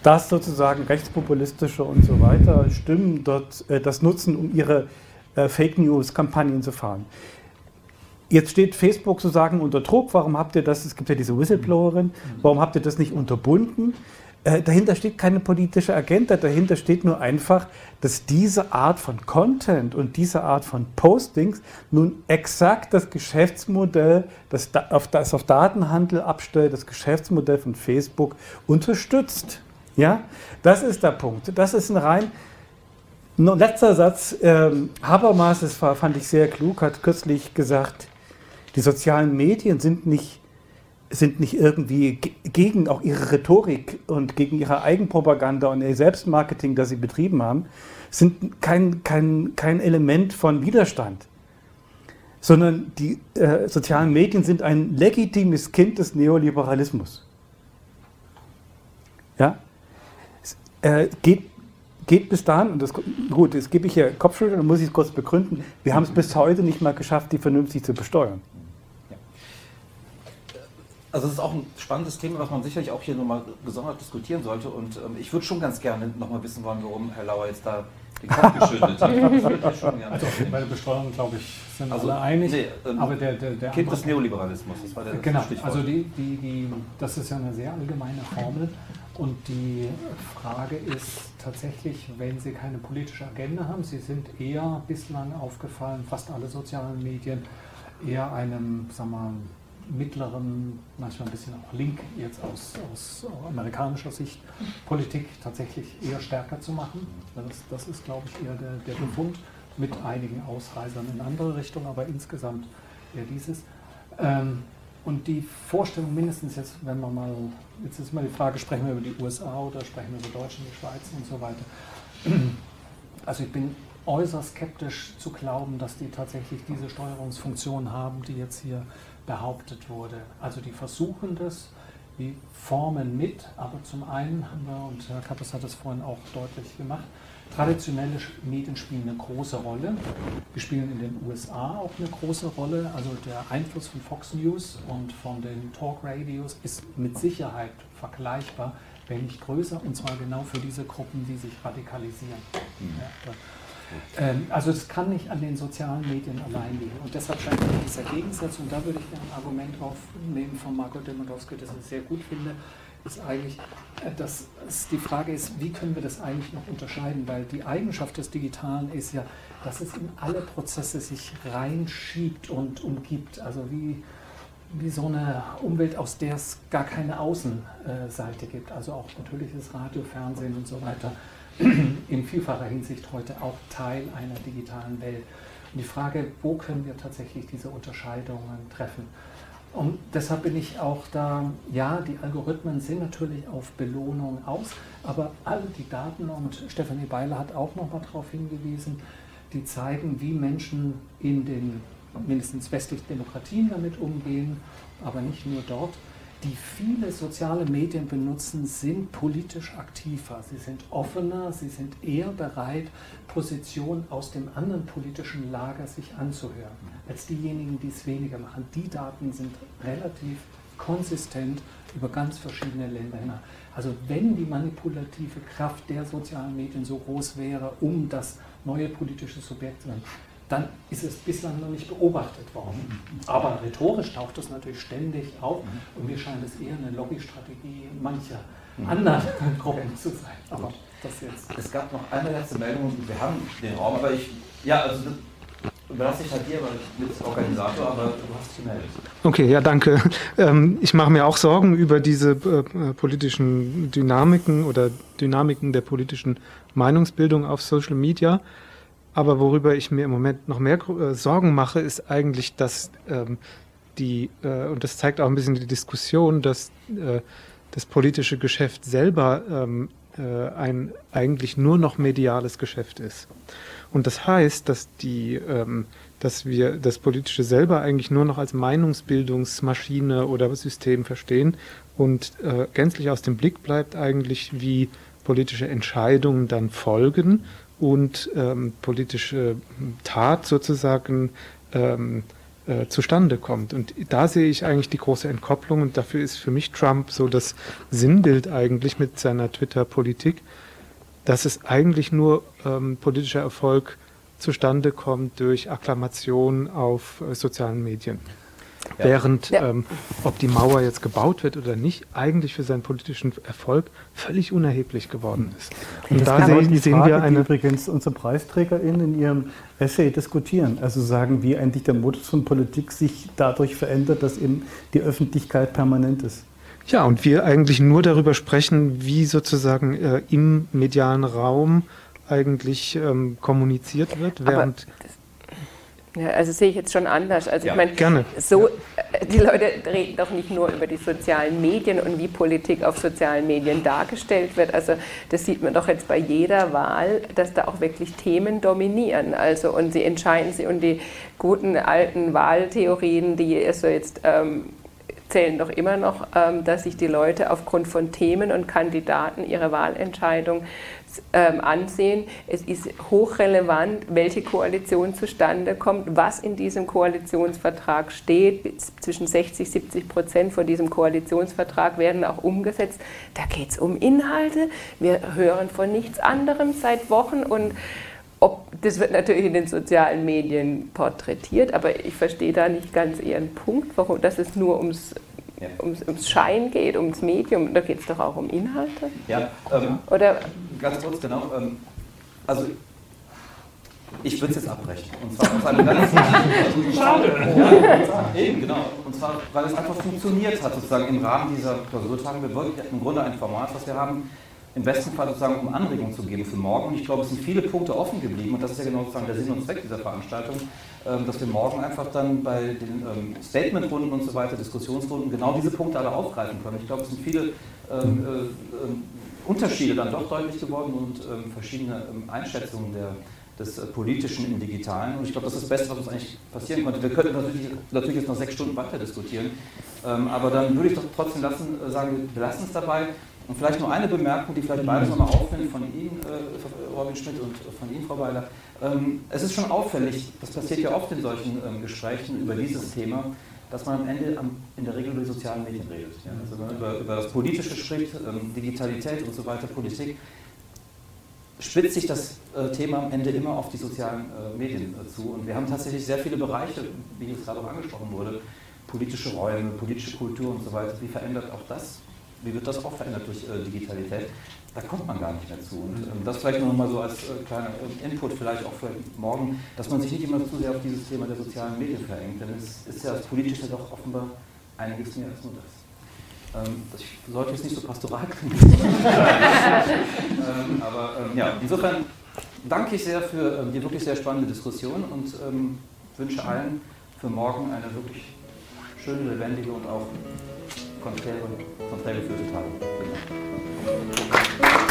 dass sozusagen rechtspopulistische und so weiter Stimmen dort äh, das nutzen, um ihre äh, Fake News-Kampagnen zu fahren. Jetzt steht Facebook sozusagen unter Druck. Warum habt ihr das? Es gibt ja diese Whistleblowerin. Warum habt ihr das nicht unterbunden? Äh, dahinter steht keine politische Agenda, dahinter steht nur einfach, dass diese Art von Content und diese Art von Postings nun exakt das Geschäftsmodell, das auf, das auf Datenhandel abstellt, das Geschäftsmodell von Facebook unterstützt. Ja, das ist der Punkt. Das ist ein rein. Letzter Satz. Ähm, Habermas, das fand ich sehr klug, hat kürzlich gesagt, die sozialen Medien sind nicht sind nicht irgendwie gegen auch ihre Rhetorik und gegen ihre Eigenpropaganda und ihr Selbstmarketing, das sie betrieben haben, sind kein, kein, kein Element von Widerstand, sondern die äh, sozialen Medien sind ein legitimes Kind des Neoliberalismus. Ja? Es, äh, geht, geht bis dahin, und das, gut, jetzt gebe ich hier Kopfschütteln, dann muss ich es kurz begründen, wir haben es bis heute nicht mal geschafft, die vernünftig zu besteuern. Also das ist auch ein spannendes Thema, was man sicherlich auch hier nochmal gesondert diskutieren sollte. Und ähm, ich würde schon ganz gerne nochmal wissen wollen, warum Herr Lauer jetzt da den Kopf *laughs* geschüttelt hat. also bei der Besteuerung, glaube ich, sind also, alle einig. Nee, ähm, aber der, der, der kind des Neoliberalismus, das war der Genau, Stichwort. also die, die, die, das ist ja eine sehr allgemeine Formel. Und die Frage ist tatsächlich, wenn sie keine politische Agenda haben, sie sind eher bislang aufgefallen, fast alle sozialen Medien, eher einem, sagen wir mal, mittleren, manchmal ein bisschen auch link jetzt aus, aus amerikanischer Sicht, Politik tatsächlich eher stärker zu machen. Das, das ist, glaube ich, eher der, der Befund mit einigen Ausreisern in andere Richtungen, aber insgesamt eher dieses. Ähm, und die Vorstellung mindestens jetzt, wenn wir mal, jetzt ist mal die Frage, sprechen wir über die USA oder sprechen wir über Deutschland, die Schweiz und so weiter. *clears throat* Also ich bin äußerst skeptisch zu glauben, dass die tatsächlich diese Steuerungsfunktion haben, die jetzt hier behauptet wurde. Also die versuchen das, die formen mit, aber zum einen haben wir, und Herr Kappes hat das vorhin auch deutlich gemacht, traditionelle Medien spielen eine große Rolle. Wir spielen in den USA auch eine große Rolle. Also der Einfluss von Fox News und von den Talk Radios ist mit Sicherheit vergleichbar, wenn nicht größer, und zwar genau für diese Gruppen, die sich radikalisieren. Mhm. Ja, ähm, also es kann nicht an den sozialen Medien allein liegen. Und deshalb scheint mir dieser Gegensatz, und da würde ich ein Argument aufnehmen von Marco Demodowski, das ich sehr gut finde, ist eigentlich, äh, dass die Frage ist, wie können wir das eigentlich noch unterscheiden? Weil die Eigenschaft des Digitalen ist ja, dass es in alle Prozesse sich reinschiebt und umgibt. Also wie, wie so eine Umwelt, aus der es gar keine Außenseite gibt. Also auch natürlich das Radio, Fernsehen und so weiter in vielfacher Hinsicht heute auch Teil einer digitalen Welt. Und die Frage, wo können wir tatsächlich diese Unterscheidungen treffen? Und deshalb bin ich auch da, ja, die Algorithmen sind natürlich auf Belohnung aus, aber alle die Daten, und Stefanie Beiler hat auch nochmal darauf hingewiesen, die zeigen, wie Menschen in den mindestens westlichen Demokratien damit umgehen, aber nicht nur dort, die viele soziale Medien benutzen, sind politisch aktiver. Sie sind offener, sie sind eher bereit, Positionen aus dem anderen politischen Lager sich anzuhören, als diejenigen, die es weniger machen. Die Daten sind relativ konsistent über ganz verschiedene Länder hin. Also wenn die manipulative Kraft der sozialen Medien so groß wäre, um das neue politische Subjekt zu werden, dann ist es bislang noch nicht beobachtet worden. Aber rhetorisch taucht es natürlich ständig auf und mir scheint es eher eine Lobbystrategie mancher anderen *laughs* Gruppen zu sein. Aber das jetzt. Es gab noch eine letzte Meldung, wir haben den Raum, aber ich, ja, also überlasse ich halt dir, weil ich bin Organisator, aber du hast gemeldet. Okay, ja, danke. Ähm, ich mache mir auch Sorgen über diese äh, politischen Dynamiken oder Dynamiken der politischen Meinungsbildung auf Social Media. Aber worüber ich mir im Moment noch mehr äh, Sorgen mache, ist eigentlich, dass ähm, die, äh, und das zeigt auch ein bisschen die Diskussion, dass äh, das politische Geschäft selber ähm, äh, ein eigentlich nur noch mediales Geschäft ist. Und das heißt, dass die, ähm, dass wir das Politische selber eigentlich nur noch als Meinungsbildungsmaschine oder System verstehen und äh, gänzlich aus dem Blick bleibt eigentlich, wie politische Entscheidungen dann folgen und ähm, politische Tat sozusagen ähm, äh, zustande kommt. Und da sehe ich eigentlich die große Entkopplung und dafür ist für mich Trump so das Sinnbild eigentlich mit seiner Twitter-Politik, dass es eigentlich nur ähm, politischer Erfolg zustande kommt durch Akklamation auf äh, sozialen Medien. Ja. Während, ja. Ähm, ob die Mauer jetzt gebaut wird oder nicht, eigentlich für seinen politischen Erfolg völlig unerheblich geworden ist. Und, Und da sehen, sehen Frage, wir eine. Die übrigens unsere PreisträgerInnen in ihrem Essay diskutieren. Also sagen, wie eigentlich der Modus von Politik sich dadurch verändert, dass eben die Öffentlichkeit permanent ist. Ja, und wir eigentlich nur darüber sprechen, wie sozusagen äh, im medialen Raum eigentlich ähm, kommuniziert wird, während. Ja, also sehe ich jetzt schon anders. Also ja, ich meine, gerne. so äh, die Leute reden doch nicht nur über die sozialen Medien und wie Politik auf sozialen Medien dargestellt wird. Also das sieht man doch jetzt bei jeder Wahl, dass da auch wirklich Themen dominieren. Also und sie entscheiden sie und die guten alten Wahltheorien, die also jetzt ähm, zählen doch immer noch, ähm, dass sich die Leute aufgrund von Themen und Kandidaten ihre Wahlentscheidung ähm, ansehen. Es ist hochrelevant, welche Koalition zustande kommt, was in diesem Koalitionsvertrag steht. Zwischen 60 und 70 Prozent von diesem Koalitionsvertrag werden auch umgesetzt. Da geht es um Inhalte. Wir hören von nichts anderem seit Wochen und ob, das wird natürlich in den sozialen Medien porträtiert, aber ich verstehe da nicht ganz Ihren Punkt, warum, dass es nur ums ja. ums, ums Schein geht, ums Medium, da geht es doch auch um Inhalte. Ja, ähm, Oder ganz kurz, genau. Ähm, also ich würde es jetzt abbrechen. Und zwar aus einem ganz Schade. Ja, eben, genau. Und zwar, weil es einfach funktioniert hat, sozusagen im Rahmen dieser Klausurtagen. Wir wollten im Grunde ein Format, was wir haben, im besten Fall sozusagen um Anregungen zu geben für morgen. Und ich glaube, es sind viele Punkte offen geblieben und das ist ja genau sozusagen der Sinn und Zweck dieser Veranstaltung, ähm, dass wir morgen einfach dann bei den ähm, Statementrunden und so weiter, Diskussionsrunden, genau diese Punkte alle aufgreifen können. Ich glaube, es sind viele ähm, äh, Unterschiede dann doch deutlich geworden und verschiedene Einschätzungen der, des äh, Politischen im Digitalen. Und ich glaube, das ist das Beste, was uns eigentlich passieren konnte. Wir könnten natürlich, natürlich jetzt noch sechs Stunden weiter diskutieren, aber dann würde ich doch trotzdem lassen, äh, sagen, wir lassen es dabei. Und vielleicht nur eine Bemerkung, die vielleicht beides nochmal aufnimmt von Ihnen, äh, Robin Schmidt, und von Ihnen, Frau Weiler. Ähm, es ist schon auffällig, das passiert ja oft in solchen ähm, Gesprächen über dieses Thema, dass man am Ende am, in der Regel über die sozialen Medien redet. Ja? Also wenn man über, über das Politische spricht, ähm, Digitalität und so weiter, Politik, spitzt sich das äh, Thema am Ende immer auf die sozialen äh, Medien äh, zu. Und wir haben tatsächlich sehr viele Bereiche, wie jetzt gerade auch angesprochen wurde, politische Räume, politische Kultur und so weiter. Wie verändert auch das wie wird das auch verändert durch äh, Digitalität? Da kommt man gar nicht mehr zu. Und ähm, das vielleicht noch mal so als äh, kleiner Input vielleicht auch für morgen, dass man sich nicht immer zu sehr auf dieses Thema der sozialen Medien verengt, denn es ist ja das Politische doch offenbar einiges mehr als nur das. Ähm, das sollte jetzt nicht so pastoral klingen. *laughs* ähm, aber ähm, ja, insofern danke ich sehr für ähm, die wirklich sehr spannende Diskussion und ähm, wünsche allen für morgen eine wirklich schöne, lebendige und auch konträre, konträre geführte Tage. Vielen Dank.